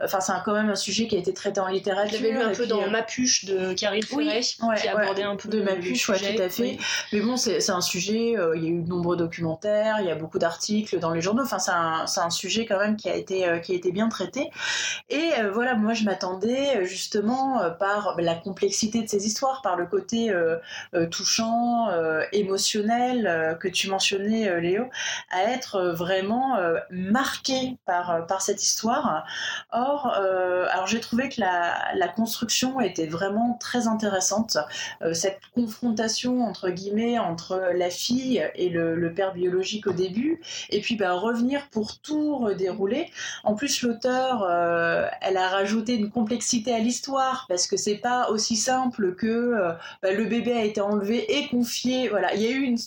enfin, c'est quand même un sujet qui a été traité en littérature. J'avais lu un peu dans Mapuche de Caril Ferret, qui abordait un peu de Mapuche, ouais, tout à fait. Mais bon, c'est un sujet, il y a eu de nombreux documentaires, il y a beaucoup d'articles dans les journaux. Enfin, c'est un, sujet quand même qui a été, euh, qui a été bien traité. Et euh, voilà, moi, je m'attendais euh, justement par la complexité de ces histoires, par le côté touchant, émotionnel que tu mentionnais, Léo, à être vraiment marqué par, par cette histoire. Or, alors j'ai trouvé que la, la, construction était vraiment très intéressante. cette confrontation entre guillemets entre la fille et le le, père biologique au début, et puis bah, revenir pour tout redérouler. En plus, l'auteur, euh, elle a rajouté une complexité à l'histoire, parce que c'est pas aussi simple que euh, bah, le bébé a été enlevé et confié. Voilà, il y a eu une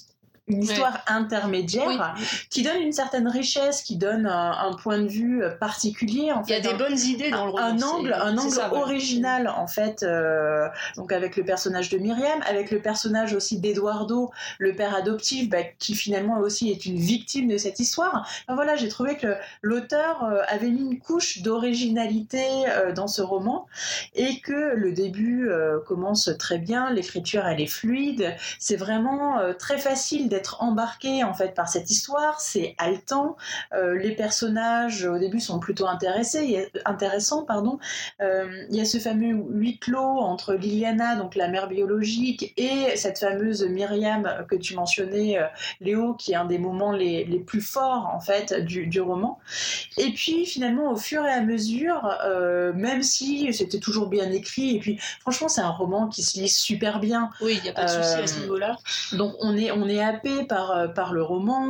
une histoire intermédiaire qui donne une certaine richesse, qui donne un, point de vue euh, particulier. En Il y a des bonnes idées dans le roman. Un angle, un angle original en fait. Euh, donc avec le personnage de Myriam, avec le personnage aussi d'Eduardo, le père adoptif, bah, qui finalement aussi est une victime de cette histoire. voilà, j'ai trouvé que l'auteur euh, avait mis une couche d'originalité dans ce roman et que le début commence très bien, l'écriture elle est fluide, c'est vraiment très facile d'être embarqué en fait par cette histoire. C'est haletant. Euh, les personnages au début sont plutôt intéressés, intéressants. Pardon. Euh, il y a ce fameux huis clos entre Liliana, donc la mère biologique, et cette fameuse Myriam que tu mentionnais, euh, Léo, qui est un des moments les, les plus forts en fait du, du, roman. Et puis finalement, au fur et à mesure, même si c'était toujours bien écrit, et puis franchement, c'est un roman qui se lit super bien. Oui, il n'y a pas de souci à ce niveau-là. Donc on est on est par, euh, par le roman.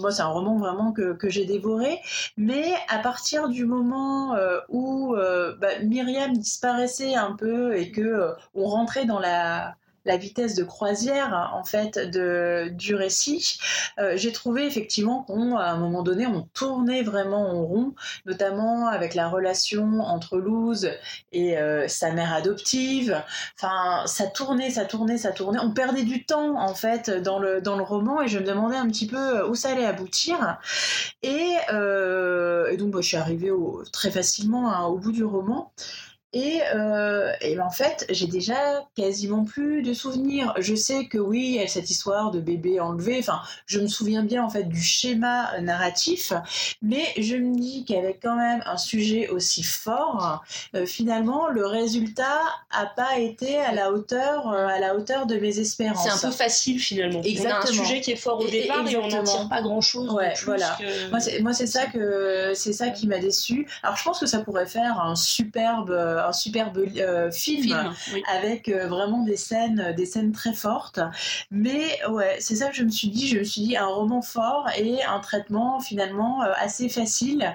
moi, c'est un roman vraiment que, que j'ai dévoré. Mais à partir du moment euh, où euh, bah, Myriam disparaissait un peu et que on rentrait dans la la vitesse de croisière en fait de, du récit, euh, j'ai trouvé effectivement qu'à un moment donné on tournait vraiment en rond, notamment avec la relation entre Luz et euh, sa mère adoptive. Enfin, ça tournait, ça tournait, ça tournait. On perdait du temps en fait dans le dans le roman et je me demandais un petit peu où ça allait aboutir. Et, euh, donc je suis arrivée très facilement hein, au bout du roman. Et, euh, et, ben, en fait, j'ai déjà quasiment plus de souvenirs. Je sais que oui, il y a cette histoire de bébé enlevé. Enfin, je me souviens bien en fait du schéma narratif, mais je me dis qu'avec quand même un sujet aussi fort, euh, finalement, le résultat a pas été à la hauteur, euh, à la hauteur de mes espérances. C'est un peu facile finalement. Exactement. On a un sujet qui est fort au départ et, on n'en tire pas grand chose. Ouais, voilà. Moi, c'est ça que c'est ça qui m'a déçu. Alors, je pense que ça pourrait faire un superbe un superbe film, avec vraiment des scènes, des scènes très fortes. Mais ouais, c'est ça que je me suis dit. Je me suis dit un roman fort et un traitement finalement assez facile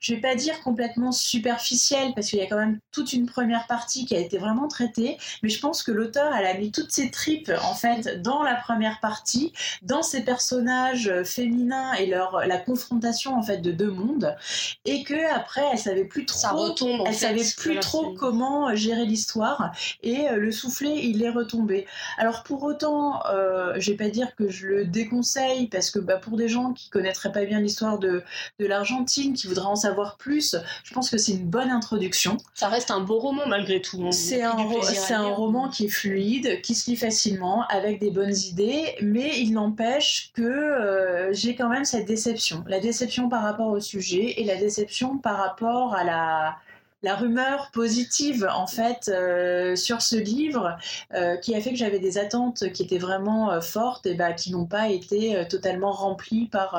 je vais pas dire complètement superficielle parce qu'il y a quand même toute une première partie qui a été vraiment traitée, mais je pense que l'auteur elle a mis toutes ses tripes en fait dans la première partie, dans ses personnages féminins et leur la confrontation en fait de deux mondes, et que après elle savait plus trop, ça retombe, elle savait plus trop comment gérer l'histoire et euh, le soufflet il est retombé. Alors pour autant, euh, je vais pas dire que je le déconseille parce que bah, pour des gens qui connaîtraient pas bien l'histoire de, de l'Argentine, qui voudraient en savoir savoir plus, je pense que c'est une bonne introduction. Ça reste un beau roman malgré tout. Hein. C'est un, un roman qui est fluide, qui se lit facilement, avec des bonnes idées, mais il n'empêche que euh, j'ai quand même cette déception. La déception par rapport au sujet et la déception par rapport à la, la rumeur positive en fait euh, sur ce livre euh, qui a fait que j'avais des attentes qui étaient vraiment fortes et bah, qui n'ont pas été totalement remplies par,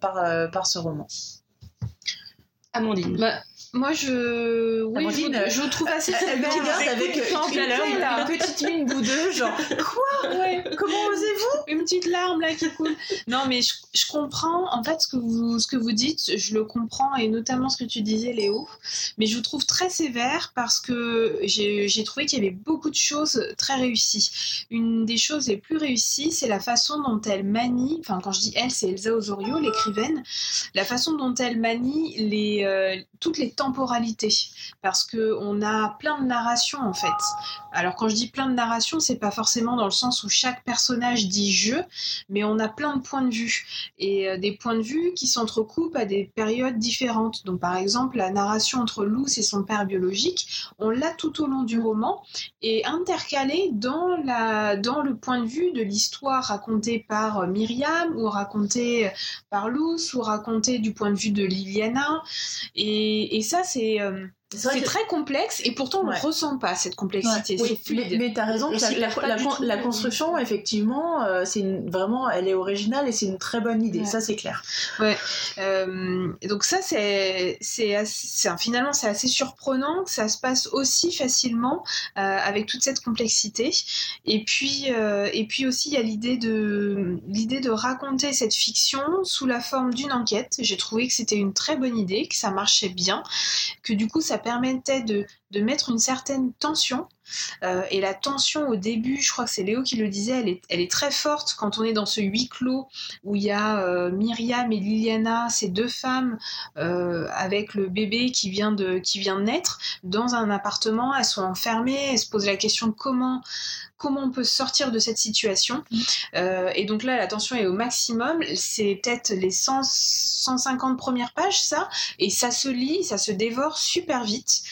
par, par ce roman. Amandine. Bah, moi, je, oui, je, je, trouve assez elle, elle avec une, une, petite mine boudeuse, genre quoi? Ouais. Comment osez-vous? Une petite larme là qui coule. Non, mais je, je, comprends. En fait, ce que vous ce que vous dites, je le comprends et notamment ce que tu disais, Léo. Mais je vous trouve très sévère parce que j'ai trouvé qu'il y avait beaucoup de choses très réussies. Une des choses les plus réussies, c'est la façon dont elle manie. Enfin, quand je dis elle, c'est Elsa Osorio, l'écrivaine. La façon dont elle manie les euh, toutes les temporalité parce que on a plein de narrations en fait. Alors quand je dis plein de narrations, c'est pas forcément dans le sens où chaque personnage dit je, mais on a plein de points de vue et euh, des points de vue qui s'entrecoupent à des périodes différentes. Donc par exemple la narration entre Luce et son père biologique, on l'a tout au long du roman et intercalée dans la dans le point de vue de l'histoire racontée par Myriam ou racontée par Luce ou racontée du point de vue de Liliana et ça c'est euh, c'est très complexe et pourtant on ne ressent pas cette complexité. mais, tu as raison, la, construction, effectivement, euh, c'est vraiment, elle est originale et c'est une très bonne idée, ça c'est clair. Ouais. Euh, donc ça, c'est finalement c'est assez surprenant que ça se passe aussi facilement euh, avec toute cette complexité. Et puis, et puis aussi, il y a l'idée de, l'idée de raconter cette fiction sous la forme d'une enquête. J'ai trouvé que c'était une très bonne idée, que ça marchait bien, que du coup ça permettait de, mettre une certaine tension. Euh, et la tension au début, je crois que c'est Léo qui le disait, elle est, très forte quand on est dans ce huis clos où il y a euh, Myriam et Liliana, ces deux femmes euh, avec le bébé qui vient, de, qui vient de naître dans un appartement. Elles sont enfermées, elles se posent la question comment comment on peut sortir de cette situation. et donc là, la tension est au maximum. C'est peut-être les 150 premières pages, ça, et ça se lit, ça se dévore super vite.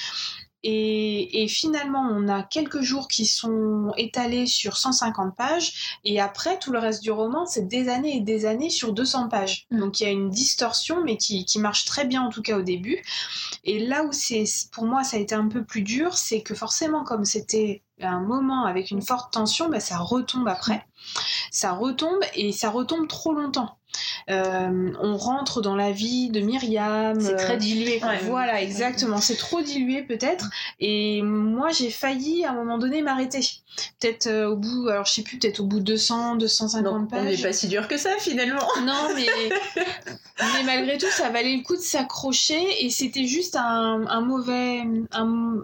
Et, finalement, on a quelques jours qui sont étalés sur 150 pages, et après, tout le reste du roman, c'est des années et des années sur 200 pages. Mm. Donc il y a une distorsion, mais qui, marche très bien, en tout cas au début. Et là où c'est, pour moi, ça a été un peu plus dur, c'est que forcément, comme c'était un moment avec une forte tension, bah, ça retombe après. Ça retombe et ça retombe trop longtemps. Euh, on rentre dans la vie de Myriam. C'est très dilué. Voilà, exactement. C'est trop dilué peut-être. Et moi, j'ai failli à un moment donné m'arrêter. Peut-être euh, au bout, alors je sais plus, peut-être au bout de 200, 250 pages. On n'est pas si dur que ça finalement. Non, mais, mais malgré tout, ça valait le coup de s'accrocher et c'était juste un, un mauvais, un,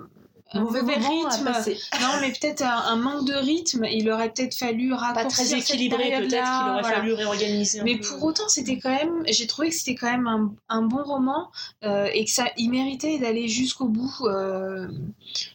un mauvais, rythme. Non, mais peut-être un, manque de rythme. Il aurait peut-être fallu raccourcir. Pas très équilibré, peut-être qu'il aurait fallu réorganiser. mais pour autant, c'était quand même. J'ai trouvé que c'était quand même un, un bon roman euh, et que ça, il méritait d'aller jusqu'au bout. Euh,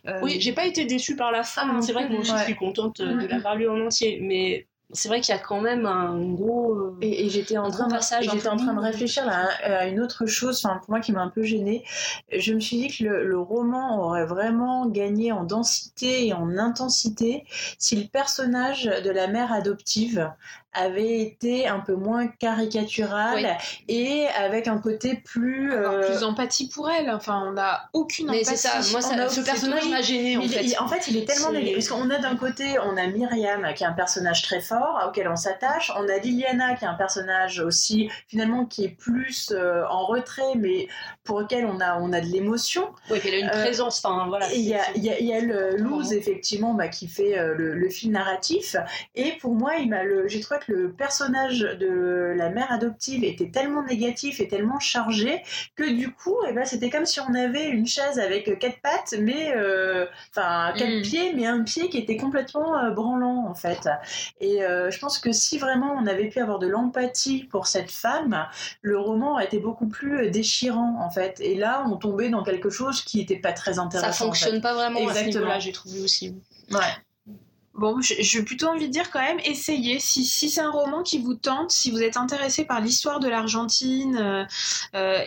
euh, oui, j'ai pas été déçue par la fin. Ah, c'est vrai que moi aussi, je suis contente de mm-hmm. l'avoir lu en entier, mais c'est vrai qu'il y a quand même un gros euh, et, j'étais en train de, j'étais en train de réfléchir à, une autre chose enfin pour moi qui m'a un peu gênée. Je me suis dit que le, roman aurait vraiment gagné en densité et en intensité si le personnage de la mère adoptive avait été un peu moins caricatural et avec un côté plus euh... plus empathie pour elle. Enfin on n'a aucune mais empathie c'est ça. Moi ça, ce personnage m'a gêné en fait. il, en fait il est tellement négatif parce qu'on a d'un côté on a Myriam qui est un personnage très fort auquel on s'attache. On a Liliana qui est un personnage aussi finalement qui est plus euh, en retrait mais pour lequel on a on a de l'émotion. Oui elle a une euh, présence enfin voilà il y a il y a, y a le Luz effectivement bah, qui fait euh, le, le, fil narratif. Et pour moi il m'a le j'ai trouvé que le personnage de la mère adoptive était tellement négatif et tellement chargé que du coup, eh ben, c'était comme si on avait une chaise avec quatre pattes, mais euh, enfin quatre mm. pieds, mais un pied qui était complètement euh, branlant en fait. Et euh, je pense que si vraiment on avait pu avoir de l'empathie pour cette femme, le roman aurait été beaucoup plus déchirant en fait. Et là, on tombait dans quelque chose qui n'était pas très intéressant. Ça fonctionne pas vraiment Exactement. là j'ai trouvé aussi. Ouais. Bon, j'ai plutôt envie de dire quand même, essayez. Si, si c'est un roman qui vous tente, si vous êtes intéressé par l'histoire de l'Argentine, euh, euh,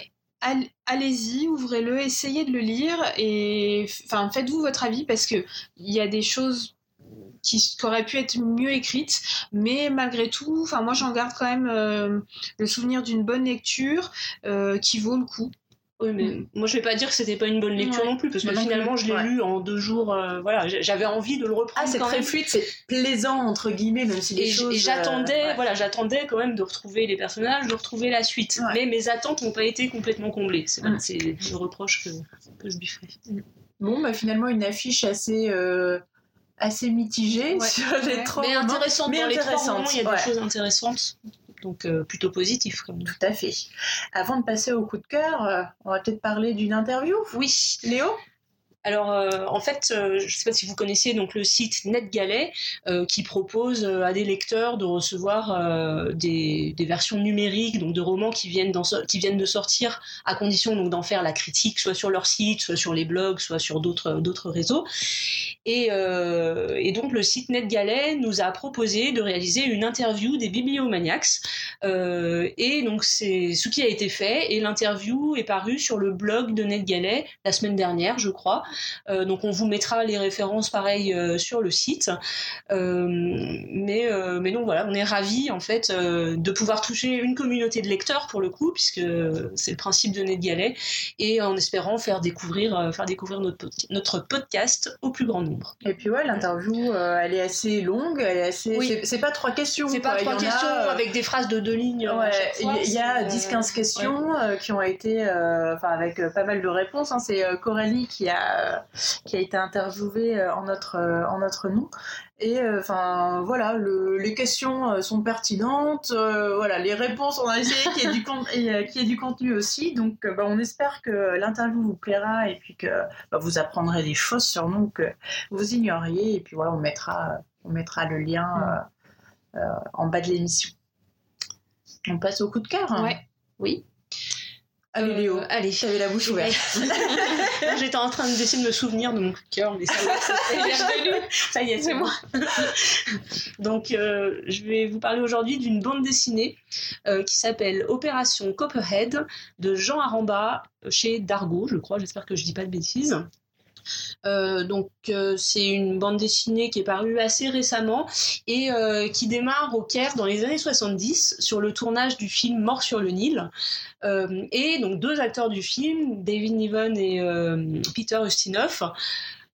allez-y, ouvrez-le, essayez de le lire et enfin faites-vous votre avis parce que il y a des choses qui, auraient pu être mieux écrites, mais malgré tout, enfin moi j'en garde quand même euh, le souvenir d'une bonne lecture qui vaut le coup. Oui, mais mm. moi je vais pas dire que c'était pas une bonne lecture ouais. non plus, parce que mais finalement je l'ai ouais. lu en deux jours. Euh, voilà, j'avais envie de le reprendre. Ah, c'est très même. fluide, c'est plaisant entre guillemets, même si les et choses. Et j'attendais, euh, voilà, j'attendais quand même de retrouver les personnages, de retrouver la suite. Mais mes attentes n'ont pas été complètement comblées. C'est le reproche que, que je lui ferai. Mm. Bon, bah finalement une affiche assez. Euh assez mitigée ouais. sur les ouais. trois mais romans. intéressante mais dans les intéressante. trois romans il y a des choses intéressantes donc euh, plutôt positif quand même. Tout à fait. Avant de passer au coup de cœur, euh, on va peut-être parler d'une interview. Oui. Léo? Alors, euh, en fait, euh, je ne sais pas si vous connaissez donc le site NetGalley euh, qui propose à des lecteurs de recevoir des, versions numériques donc de romans qui viennent, de sortir à condition d'en faire la critique soit sur leur site, soit sur les blogs, soit sur d'autres réseaux. Et, et, donc le site NetGalley nous a proposé de réaliser une interview des bibliomaniacs. et donc c'est ce qui a été fait et l'interview est parue sur le blog de NetGalley la semaine dernière, je crois. Euh, donc on vous mettra les références pareil euh, sur le site. Euh, mais, mais donc voilà, on est ravis en fait de pouvoir toucher une communauté de lecteurs pour le coup, puisque c'est le principe de NetGalley, et en espérant faire découvrir, faire découvrir notre, notre podcast au plus grand nombre. Et puis ouais, l'interview, elle est assez longue, elle est assez... Oui. C'est pas trois questions. C'est pas trois questions a... avec des phrases de deux lignes. Ouais, il y a 10-15 questions ouais. qui ont été, enfin avec pas mal de réponses. Hein. C'est Coralie qui a qui a été interviewé euh, en notre, euh, en notre nom. Et euh, enfin voilà, le, les questions sont pertinentes, euh, voilà, les réponses on a essayé qu'il y ait du, contenu aussi. Donc bah, on espère que l'interview vous plaira et puis que bah, vous apprendrez des choses sur nous que vous ignoriez. Et puis voilà, on mettra, on mettra le lien euh, en bas de l'émission. On passe au coup de cœur. Hein. Oui. Allez Léo, euh, allez. J'avais la bouche ouverte. J'étais en train d'essayer de me souvenir de mon coup de cœur, mais ça, ça y est, c'est moi. Donc, euh, je vais vous parler aujourd'hui d'une bande dessinée euh, qui s'appelle Opération Copperhead de Jean Aramba chez Dargo, je crois. J'espère que je dis pas de bêtises. Euh, donc euh, c'est une bande dessinée qui est parue assez récemment et euh, qui démarre au Caire dans les années 70 sur le tournage du film Mort sur le Nil. Et donc deux acteurs du film, David Niven et Peter Ustinov,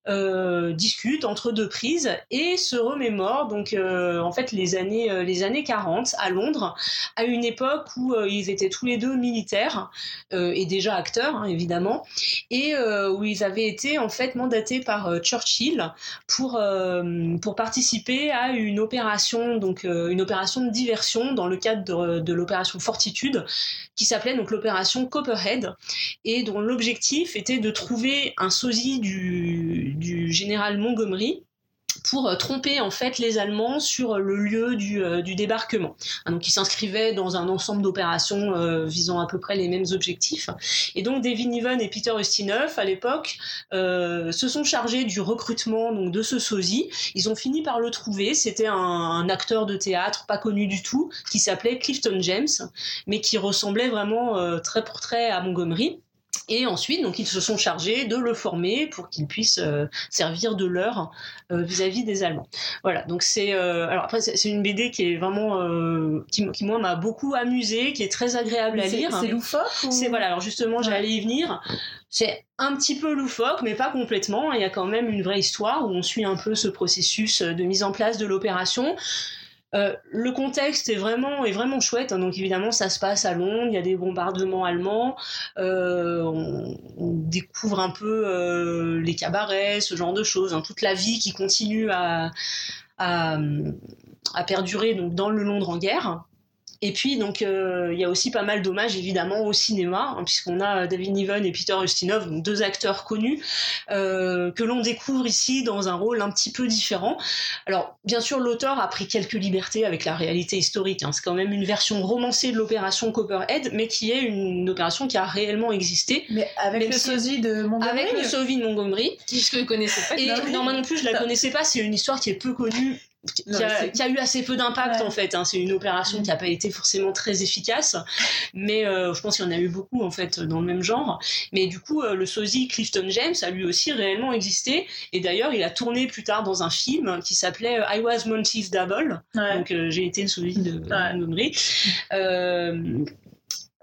euh, discute entre deux prises et se remémore donc euh, en fait les années euh, les années 40 à Londres à une époque où ils étaient tous les deux militaires et déjà acteurs hein, évidemment et où ils avaient été en fait mandatés par Churchill pour pour participer à une opération donc une opération de diversion dans le cadre de, de l'opération Fortitude qui s'appelait donc l'opération Copperhead et dont l'objectif était de trouver un sosie du du général Montgomery pour euh, tromper en fait les Allemands sur le lieu du, euh, débarquement. Hein, donc ils s'inscrivaient dans un ensemble d'opérations euh, visant à peu près les mêmes objectifs. Et donc David Niven et Peter Ustinov à l'époque euh, se sont chargés du recrutement donc de ce sosie. Ils ont fini par le trouver. C'était un, un, acteur de théâtre pas connu du tout qui s'appelait Clifton James, mais qui ressemblait vraiment euh, très pour très à Montgomery. Et ensuite, donc, ils se sont chargés de le former pour qu'il puisse euh, servir de leurre euh, vis-à-vis des Allemands. Voilà. Donc c'est euh, alors après c'est une BD qui est vraiment qui, qui, moi m'a beaucoup amusé, qui est très agréable à lire. C'est loufoque. C'est voilà. Alors justement, j'allais y venir. C'est un petit peu loufoque, mais pas complètement. Il y a quand même une vraie histoire où on suit un peu ce processus de mise en place de l'opération. Euh, le contexte est vraiment, est vraiment chouette. Hein. donc évidemment, ça se passe à Londres. Il y a des bombardements allemands. Euh, on, découvre un peu euh, les cabarets, ce genre de choses. Hein. toute la vie qui continue à, à, à perdurer donc dans le Londres en guerre. Et puis, donc, euh, il y a aussi pas mal d'hommages, évidemment, au cinéma, hein, puisqu'on a David Niven et Peter Ustinov, donc deux acteurs connus, euh, que l'on découvre ici dans un rôle un petit peu différent. Alors, bien sûr, l'auteur a pris quelques libertés avec la réalité historique. Hein. C'est quand même une version romancée de l'opération Copperhead, mais qui est une opération qui a réellement existé. Mais avec le sosie de Montgomery Avec le sosie de Montgomery. Je ne connaissais pas. Et non, moi non plus, je la connaissais pas. C'est une histoire qui est peu connue qui, a, eu assez peu d'impact en fait. Hein. C'est une opération qui n'a pas été forcément très efficace, mais euh, je pense qu'il y en a eu beaucoup en fait dans le même genre. Mais du coup, euh, le sosie Clifton James a lui aussi réellement existé, et d'ailleurs il a tourné plus tard dans un film qui s'appelait euh, I Was Monty's Double. Donc j'ai été le sosie de Montgomery.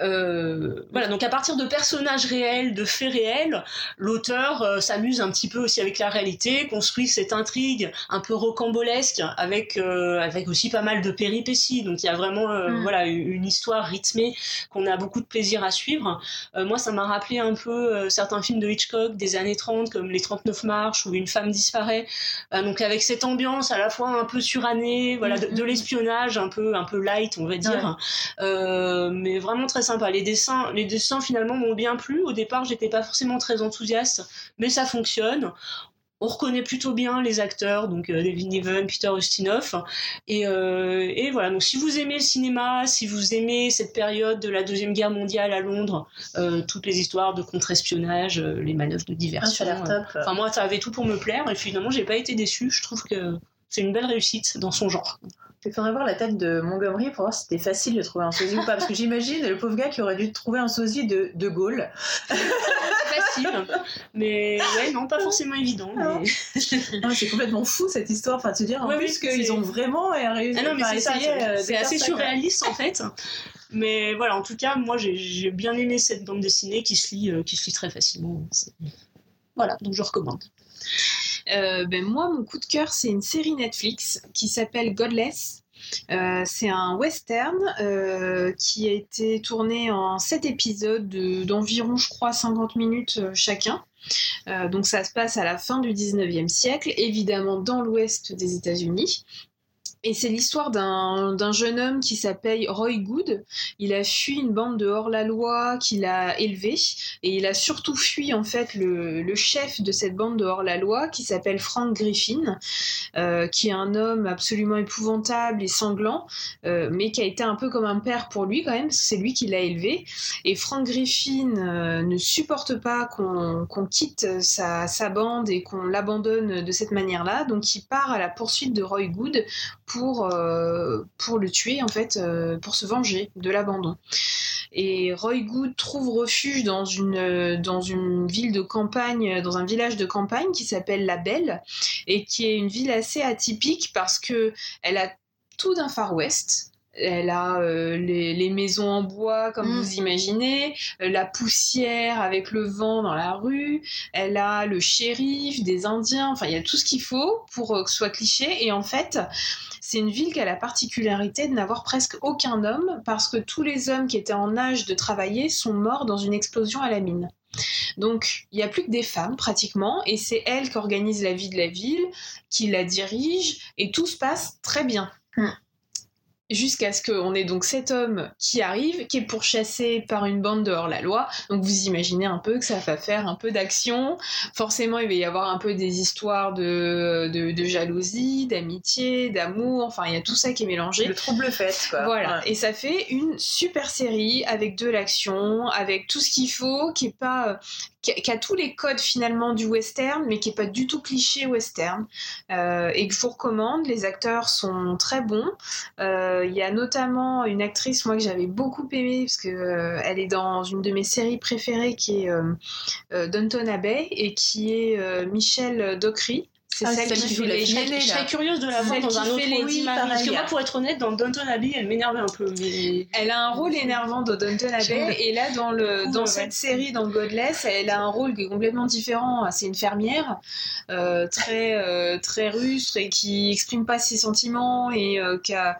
Euh, voilà, donc à partir de personnages réels, de faits réels, l'auteur euh, s'amuse un petit peu aussi avec la réalité, construit cette intrigue un peu rocambolesque avec euh, avec aussi pas mal de péripéties. Donc il y a vraiment mm. voilà une histoire rythmée qu'on a beaucoup de plaisir à suivre. moi, ça m'a rappelé un peu certains films de Hitchcock des années 30 comme Les 39 marches ou Une femme disparaît. donc avec cette ambiance à la fois un peu surannée, voilà, de, mm, l'espionnage un peu un peu light, on va dire, mais vraiment très sympa. Les dessins, les dessins finalement m'ont bien plu. Au départ, j'étais pas forcément très enthousiaste, mais ça fonctionne. On reconnaît plutôt bien les acteurs, donc euh, David Niven, Peter Ustinov. Euh, et, voilà, donc si vous aimez le cinéma, si vous aimez cette période de la Deuxième Guerre mondiale à Londres, euh, toutes les histoires de contre-espionnage, les manœuvres de diversion. Ah, enfin, moi, ça avait tout pour me plaire, et finalement, j'ai pas été déçue. Je trouve que c'est une belle réussite dans son genre. Il faudrait voir la tête de Montgomery pour voir si c'était facile de trouver un sosie ou pas. Parce que j'imagine le pauvre gars qui aurait dû trouver un sosie de, de Gaulle. facile. Mais ouais, non, pas forcément évident. Mais... c'est complètement fou cette histoire. Enfin, de se dire en plus qu'ils ont vraiment réussi ah non, mais c'est assez surréaliste en fait. Mais voilà, en tout cas, moi j'ai bien aimé cette bande dessinée qui se lit, euh, qui se lit très facilement. Voilà, donc je recommande. Euh, ben moi, mon coup de cœur, c'est une série Netflix qui s'appelle Godless. Euh, c'est un western euh, qui a été tourné en 7 épisodes d'environ, je crois, 50 minutes chacun. donc ça se passe à la fin du 19e siècle, évidemment dans l'ouest des États-Unis. Et c'est l'histoire d'un jeune homme qui s'appelle Roy Good. Il a fui une bande de hors-la-loi qu'il a élevée et il a surtout fui en fait le, le chef de cette bande de hors-la-loi qui s'appelle Frank Griffin, euh, qui est un homme absolument épouvantable et sanglant, euh, mais qui a été un peu comme un père pour lui quand même, c'est lui qui l'a élevé. Et Frank Griffin euh, ne supporte pas qu'on quitte sa, sa bande et qu'on l'abandonne de cette manière-là, donc il part à la poursuite de Roy Good pour, euh, pour le tuer, en fait, euh, pour se venger de l'abandon. Et Roy Good trouve refuge dans une, dans une ville de campagne, dans un village de campagne qui s'appelle La Belle, et qui est une ville assez atypique parce que elle a tout d'un Far West. Elle a euh, les, maisons en bois, comme mm. vous imaginez, la poussière avec le vent dans la rue, elle a le shérif, des Indiens, enfin il y a tout ce qu'il faut pour que ce soit cliché. Et en fait, c'est une ville qui a la particularité de n'avoir presque aucun homme parce que tous les hommes qui étaient en âge de travailler sont morts dans une explosion à la mine. Donc, il n'y a plus que des femmes pratiquement, et c'est elles qui organisent la vie de la ville, qui la dirigent, et tout se passe très bien. Hmm jusqu'à ce qu'on ait donc cet homme qui arrive, qui est pourchassé par une bande de hors-la-loi. Donc vous imaginez un peu que ça va faire un peu d'action. Forcément, il va y avoir un peu des histoires de, de, jalousie, d'amitié, d'amour. Enfin, il y a tout ça qui est mélangé. Le trouble fait, quoi. Voilà. Et ça fait une super série avec de l'action, avec tout ce qu'il faut, qui est pas qui a, tous les codes finalement du western, mais qui est pas du tout cliché western, euh, et que je vous recommande. Les acteurs sont très bons. Euh, il y a notamment une actrice, moi que j'avais beaucoup aimée, parce que euh, elle est dans une de mes séries préférées, qui est Downton Abbey, et qui est Michelle Dockery. C'est ah, celle, qui fait les. Je serais curieuse de la voir dans un autre rôle. Parce que moi, pour être honnête, dans Downton Abbey, elle m'énervait un peu. Mais... Elle a un rôle énervant dans Downton Abbey. et là, dans, le, dans cette série, dans Godless, elle a un rôle qui est complètement différent. C'est une fermière euh, très, euh, très rustre et qui exprime pas ses sentiments et euh, qui a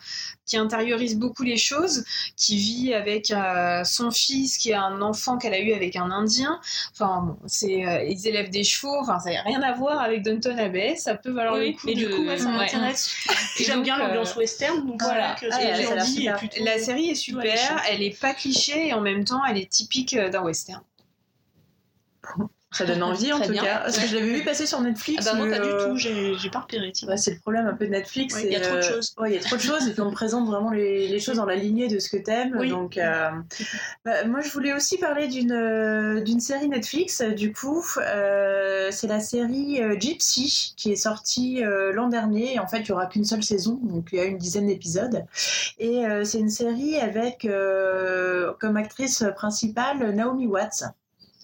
qui intériorise beaucoup les choses, qui vit avec euh, son fils, qui est un enfant qu'elle a eu avec un Indien. Enfin, c'est, euh, ils élèvent des chevaux. Enfin, ça n'a rien à voir avec Downton Abbey. Ça peut valoir le coup. Mais du coup, ça m'intéresse. J'aime bien l'ambiance euh, western, donc voilà. la, série est super. Elle est pas cliché et en même temps, elle est typique d'un western. Ça donne envie en tout cas. Parce que je l'avais vu passer sur Netflix. Ah bah pas du tout, j'ai pas repéré. c'est le problème un peu de Netflix. Il y a trop de choses. il y a trop de choses et puis on présente vraiment les, les, choses dans la lignée de ce que t'aimes. Donc, euh, bah, moi je voulais aussi parler d'une euh, d'une série Netflix. Du coup, euh, c'est la série Gypsy qui est sortie l'an dernier. En fait, il y aura qu'une seule saison, donc il y a une dizaine d'épisodes. Et c'est une série avec comme actrice principale Naomi Watts.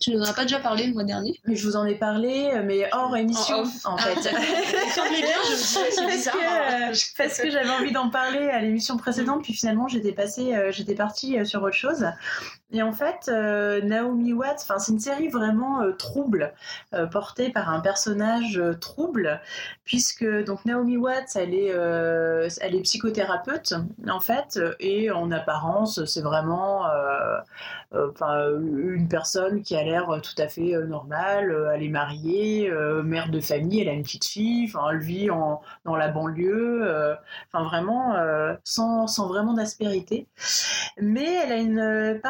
Tu nous en as pas déjà parlé le mois dernier Mais je vous en ai parlé, mais hors émission, en, fait. Ah. bien, je parce, que, euh, parce que j'avais envie d'en parler à l'émission précédente, puis finalement j'étais passée, euh, j'étais partie euh, sur autre chose. Et en fait, Naomi Watts, c'est une série vraiment trouble, portée par un personnage trouble, puisque donc Naomi Watts, elle est, elle est psychothérapeute en fait, et en apparence, c'est vraiment une personne qui a l'air euh, tout à fait euh, normale. Euh, elle est mariée, mère de famille, elle a une petite fille, elle vit en, dans la banlieue, enfin vraiment sans, sans, vraiment d'aspérité. Mais elle a une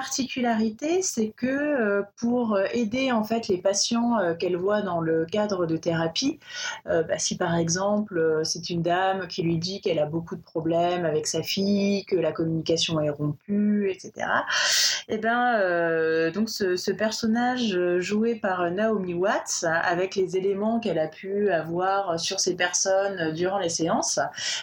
c'est que pour aider en fait les patients qu'elle voit dans le cadre de thérapie, bah, si par exemple c'est une dame qui lui dit qu'elle a beaucoup de problèmes avec sa fille, que la communication est rompue, etc. Et eh ben donc ce, personnage euh, joué par Naomi Watts avec les éléments qu'elle a pu avoir sur ces personnes durant les séances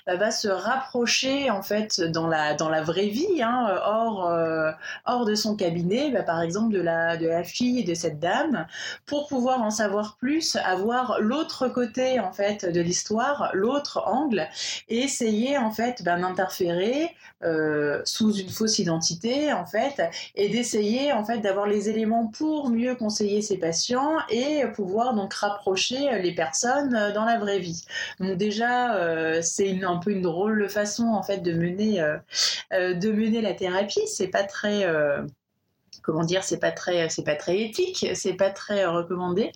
bah, va se rapprocher en fait dans la, dans la vraie vie, hein, hors, euh, hors de son cabinet, bah, par exemple de la, de la fille de cette dame, pour pouvoir en savoir plus, avoir l'autre côté en fait de l'histoire, l'autre angle, et essayer en fait bah, d'interférer euh, sous une fausse identité en fait, et d'essayer en fait d'avoir les éléments pour mieux conseiller ses patients et pouvoir donc rapprocher les personnes dans la vraie vie. Donc déjà, euh, c'est un peu une drôle façon en fait de mener, euh, euh, de mener la thérapie. C'est pas très comment dire, c'est pas très, c'est pas très éthique, c'est pas très recommandé.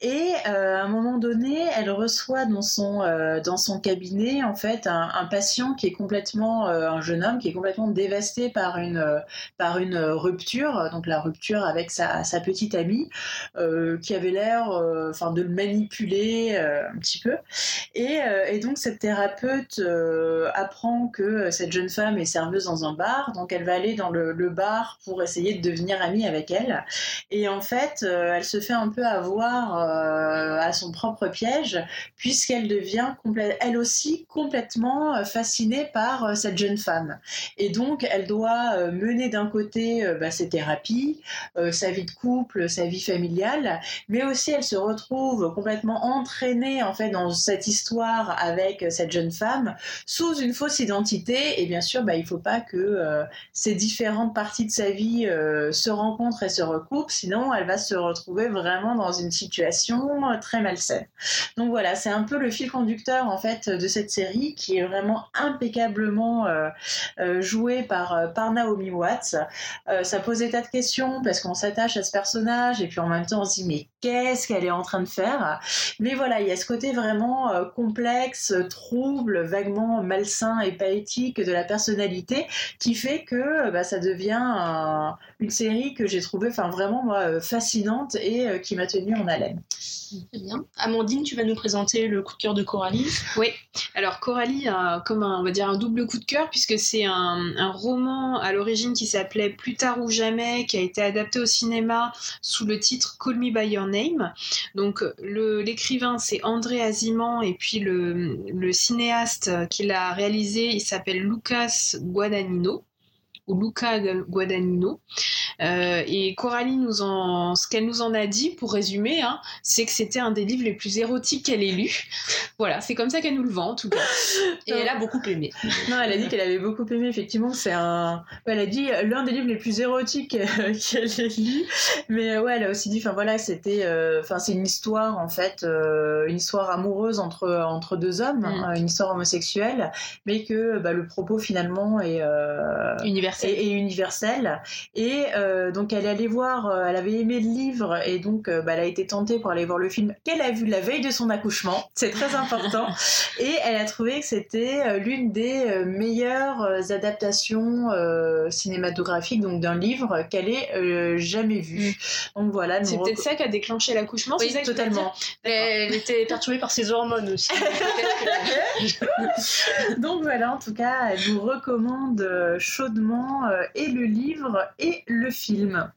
Et euh, à un moment donné, elle reçoit dans son, euh, dans son cabinet en fait un, patient qui est complètement, euh, un jeune homme qui est complètement dévasté par une, par une rupture, donc la rupture avec sa, sa petite amie, qui avait l'air, enfin, de le manipuler un petit peu. Et, et donc cette thérapeute apprend que cette jeune femme est serveuse dans un bar, donc elle va aller dans le, le bar pour essayer de devenir amie avec elle. Et en fait, elle se fait un peu avoir euh, à son propre piège, puisqu'elle devient elle aussi complètement euh, fascinée par euh, cette jeune femme. Et donc, elle doit mener d'un côté bah, ses thérapies, sa vie de couple, sa vie familiale, mais aussi elle se retrouve complètement entraînée en fait dans cette histoire avec cette jeune femme sous une fausse identité. Et bien sûr, bah, il ne faut pas que ces différentes parties de sa vie se rencontrent et se recoupent, sinon elle va se retrouver vraiment dans une situation euh, très malsaine. Donc voilà, c'est un peu le fil conducteur en fait de cette série qui est vraiment impeccablement euh, euh, joué par, par Naomi Watts. ça pose des tas de questions parce qu'on s'attache à ce personnage et puis en même temps on se dit mais qu'est-ce qu'elle est en train de faire Mais voilà, il y a ce côté vraiment complexe, trouble, vaguement malsain et pas de la personnalité qui fait que bah, ça devient une série que j'ai trouvée vraiment moi fascinante et qui m'a tenue en haleine. Amandine, tu vas nous présenter le coup de cœur de Coralie. Oui. Alors Coralie a comme un, on dire un double coup de cœur puisque c'est un, roman à l'origine qui s'appelait Plus tard ou jamais, qui a été adapté au cinéma sous le titre Call Me by Your Name. Donc l'écrivain c'est André Aziman et puis le, cinéaste qui l'a réalisé il s'appelle Lucas Guadagnino Luca Guadagnino. Euh, et Coralie nous en, ce qu'elle nous en a dit, pour résumer, hein, c'est que c'était un des livres les plus érotiques qu'elle ait lu. Voilà, c'est comme ça qu'elle nous le vend en tout cas. Et elle a beaucoup aimé. Non, elle a dit qu'elle avait beaucoup aimé, effectivement. C'est un. Elle a dit euh, l'un des livres les plus érotiques euh, qu'elle ait lu. Mais euh, ouais, elle a aussi dit, enfin voilà, c'était. euh, Enfin, c'est une histoire, en fait, euh, une histoire amoureuse entre, entre deux hommes, Mm. une histoire homosexuelle, mais que bah, le propos finalement est. euh, Universel. et, et universelle. Et euh, donc elle est allée voir, euh, elle avait aimé le livre et donc euh, bah, elle a été tentée pour aller voir le film qu'elle a vu la veille de son accouchement. C'est très important. et elle a trouvé que c'était l'une des meilleures adaptations cinématographiques donc d'un livre qu'elle ait jamais vu. Donc voilà. C'est peut-être ça qui a déclenché l'accouchement, Oui, totalement. Elle était perturbée par ses hormones aussi. Donc voilà, en tout cas, elle vous recommande chaudement euh, et le livre et le film.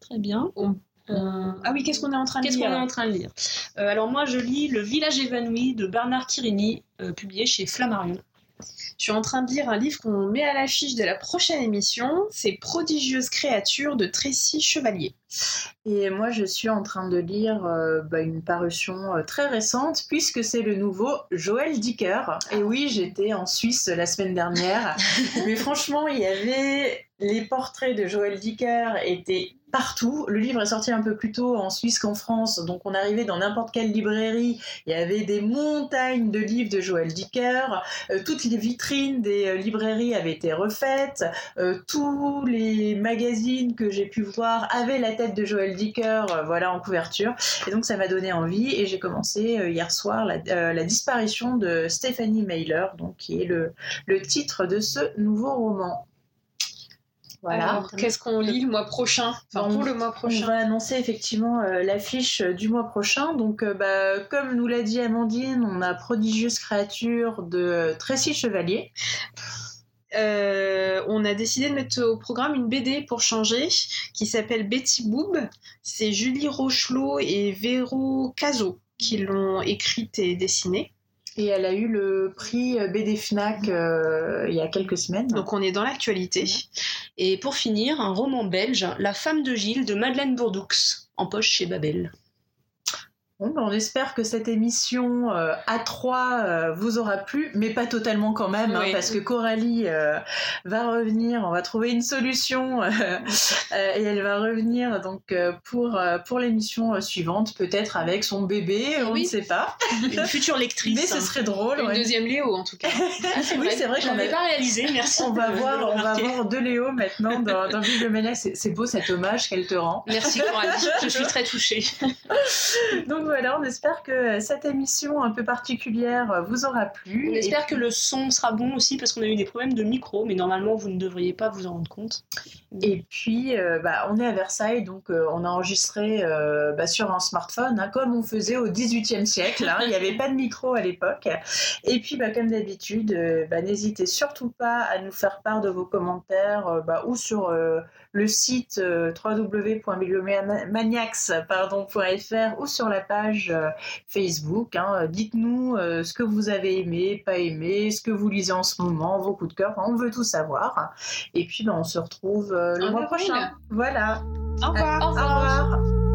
Très bien. On- Euh, Ah oui, qu'est-ce qu'on est en train de Qu'est-ce lire qu'on est en train de lire? Euh, Alors moi, je lis Le village évanoui de Bernard Quirini, euh, publié chez Flammarion. Je suis en train de lire un livre qu'on met à l'affiche de la prochaine émission. C'est Prodigieuses créatures de Tracy Chevalier. Et moi, je suis en train de lire euh, bah, une parution euh, très récente, puisque c'est le nouveau Joël Dicker. Et oui, j'étais en Suisse la semaine dernière, mais franchement, il y avait les portraits de Joël Dicker étaient partout. Le livre est sorti un peu plus tôt en Suisse qu'en France, donc on arrivait dans n'importe quelle librairie, il y avait des montagnes de livres de Joël Dicker. Euh, toutes les vitrines des euh, librairies avaient été refaites. Euh, tous les magazines que j'ai pu voir avaient la tête de Joël Dicker voilà, en couverture. Et donc ça m'a donné envie et j'ai commencé hier soir la, disparition de Stephanie Mailer, donc, qui est le titre de ce nouveau roman. Voilà. Alors, qu'est-ce qu'on lit le mois prochain? Enfin, pour le mois On prochain. va annoncer effectivement euh, l'affiche euh, du mois prochain. Donc, euh, bah, comme nous l'a dit Amandine, on a Prodigieuse créature de Tracy Chevalier. Euh, on a décidé de mettre au programme une BD pour changer qui s'appelle Betty Boob. C'est Julie Rochelot et Véro Cazot qui l'ont écrite et dessinée. Et elle a eu le prix euh, BD Fnac euh, il y a quelques semaines. Donc on est dans l'actualité. Et pour finir, un roman belge, La femme de Gilles de Madeleine Bourdoux, en poche chez Babel. Bon, ben, on espère que cette émission euh, A3 euh, vous aura plu, mais pas totalement quand même, hein, Oui. parce que Coralie euh, va revenir, on va trouver une solution euh, et elle va revenir donc pour, pour l'émission suivante, peut-être avec son bébé, on Oui. ne sait pas, Une future lectrice. mais ce serait drôle. Une ouais. deuxième Léo en tout cas. Oui, c'est vrai qu'on l'avais a- pas réalisé, merci. on va de- de voir, on va voir de Léo maintenant dans, dans Bibliomania. C'est c'est beau cet hommage qu'elle te rend. Merci Coralie, je suis très touchée. Donc voilà, on espère que cette émission un peu particulière vous aura plu. On espère puis- que le son sera bon aussi parce qu'on a eu des problèmes de micro, mais normalement vous ne devriez pas vous en rendre compte. Et puis, euh, bah, on est à Versailles, donc euh, on a enregistré euh, bah, sur un smartphone, hein, comme on faisait au XVIIIe siècle. hein. Il n'y avait pas de micro à l'époque. Et puis, bah, comme d'habitude, n'hésitez surtout pas à nous faire part de vos commentaires ou sur le site euh, www.bibliomaniacs.fr ou sur la page euh, Facebook. hein. Dites-nous euh, ce que vous avez aimé, pas aimé, ce que vous lisez en ce moment, vos coups de cœur. Enfin, on veut tout savoir. Et puis, bah, on se retrouve le En mois prochain. Voilà. Au revoir. Au revoir.